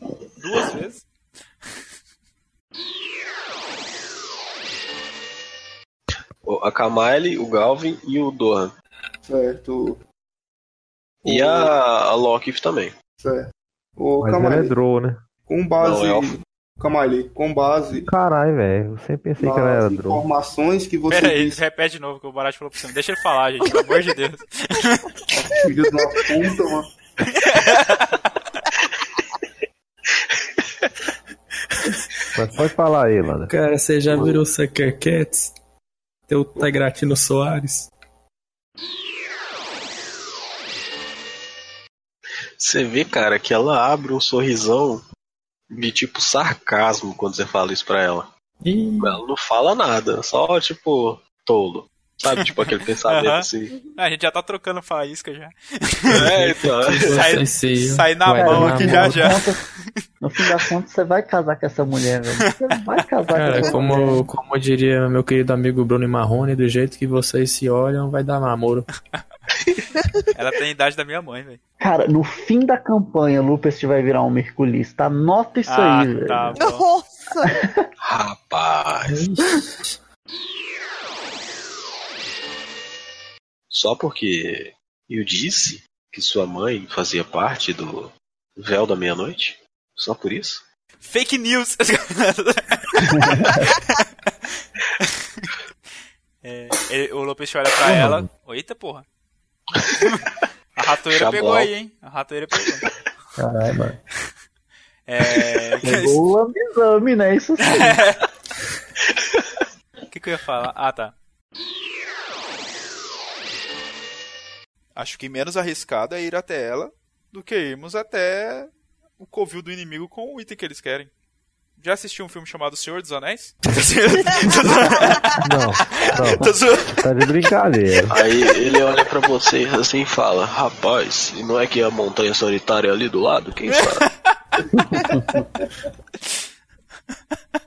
F: duas vezes.
B: O- A Kamaile, o Galvin e o Dohan.
E: Certo.
B: E a, a Loki também.
E: Certo.
C: Mas ela é
E: Kamali,
C: Drow, né?
E: com base.
B: Não, é.
E: Kamali, com base
C: Caralho, velho. Eu sempre pensei que ela era Drow.
E: informações que você
F: Pera aí,
E: disse,
F: repete de novo que o Barat falou pra você. Deixa ele falar, gente, pelo amor de Deus.
E: filho da puta, mano.
C: Mas pode falar aí, mano.
D: Cara, você já virou Sucker Cats? Teu Tagratino Soares?
B: Você vê, cara, que ela abre um sorrisão de tipo sarcasmo quando você fala isso pra ela.
D: Ih,
B: Ela não fala nada, só tipo, tolo. Sabe, tipo aquele pensamento assim.
F: Ah, a gente já tá trocando faísca já.
B: É, então.
F: Sai, sai na
D: vai
F: mão aqui já já.
J: No fim das contas, você vai casar com essa mulher, velho. Você vai casar com
D: Cara,
J: essa mulher.
D: como, como diria meu querido amigo Bruno Marrone, do jeito que vocês se olham, vai dar namoro.
F: Ela tem a idade da minha mãe, velho.
J: Cara, no fim da campanha, Lupus vai virar um merculista. Anota isso
F: Ah,
J: aí, velho.
F: tá bom.
H: Nossa!
B: Rapaz. Só porque eu disse que sua mãe fazia parte do véu da meia-noite? Só por isso?
F: Fake news! É, ele- o Lopes olha pra ela. Eita porra. A ratoeira
B: Chablau.
F: pegou aí, hein? A ratoeira pegou.
D: Caralho, mano.
F: É.
J: Pegou o exame, né? Isso sim.
F: O que, que eu ia falar? Ah, tá.
A: Acho que menos arriscado é ir até ela do que irmos até o covil do inimigo com o item que eles querem. Já assistiu um filme chamado Senhor dos Anéis?
C: Não, não. Tá de brincadeira.
B: Aí ele olha pra vocês assim e fala: Rapaz, e não é que a montanha solitária é ali do lado? Quem sabe?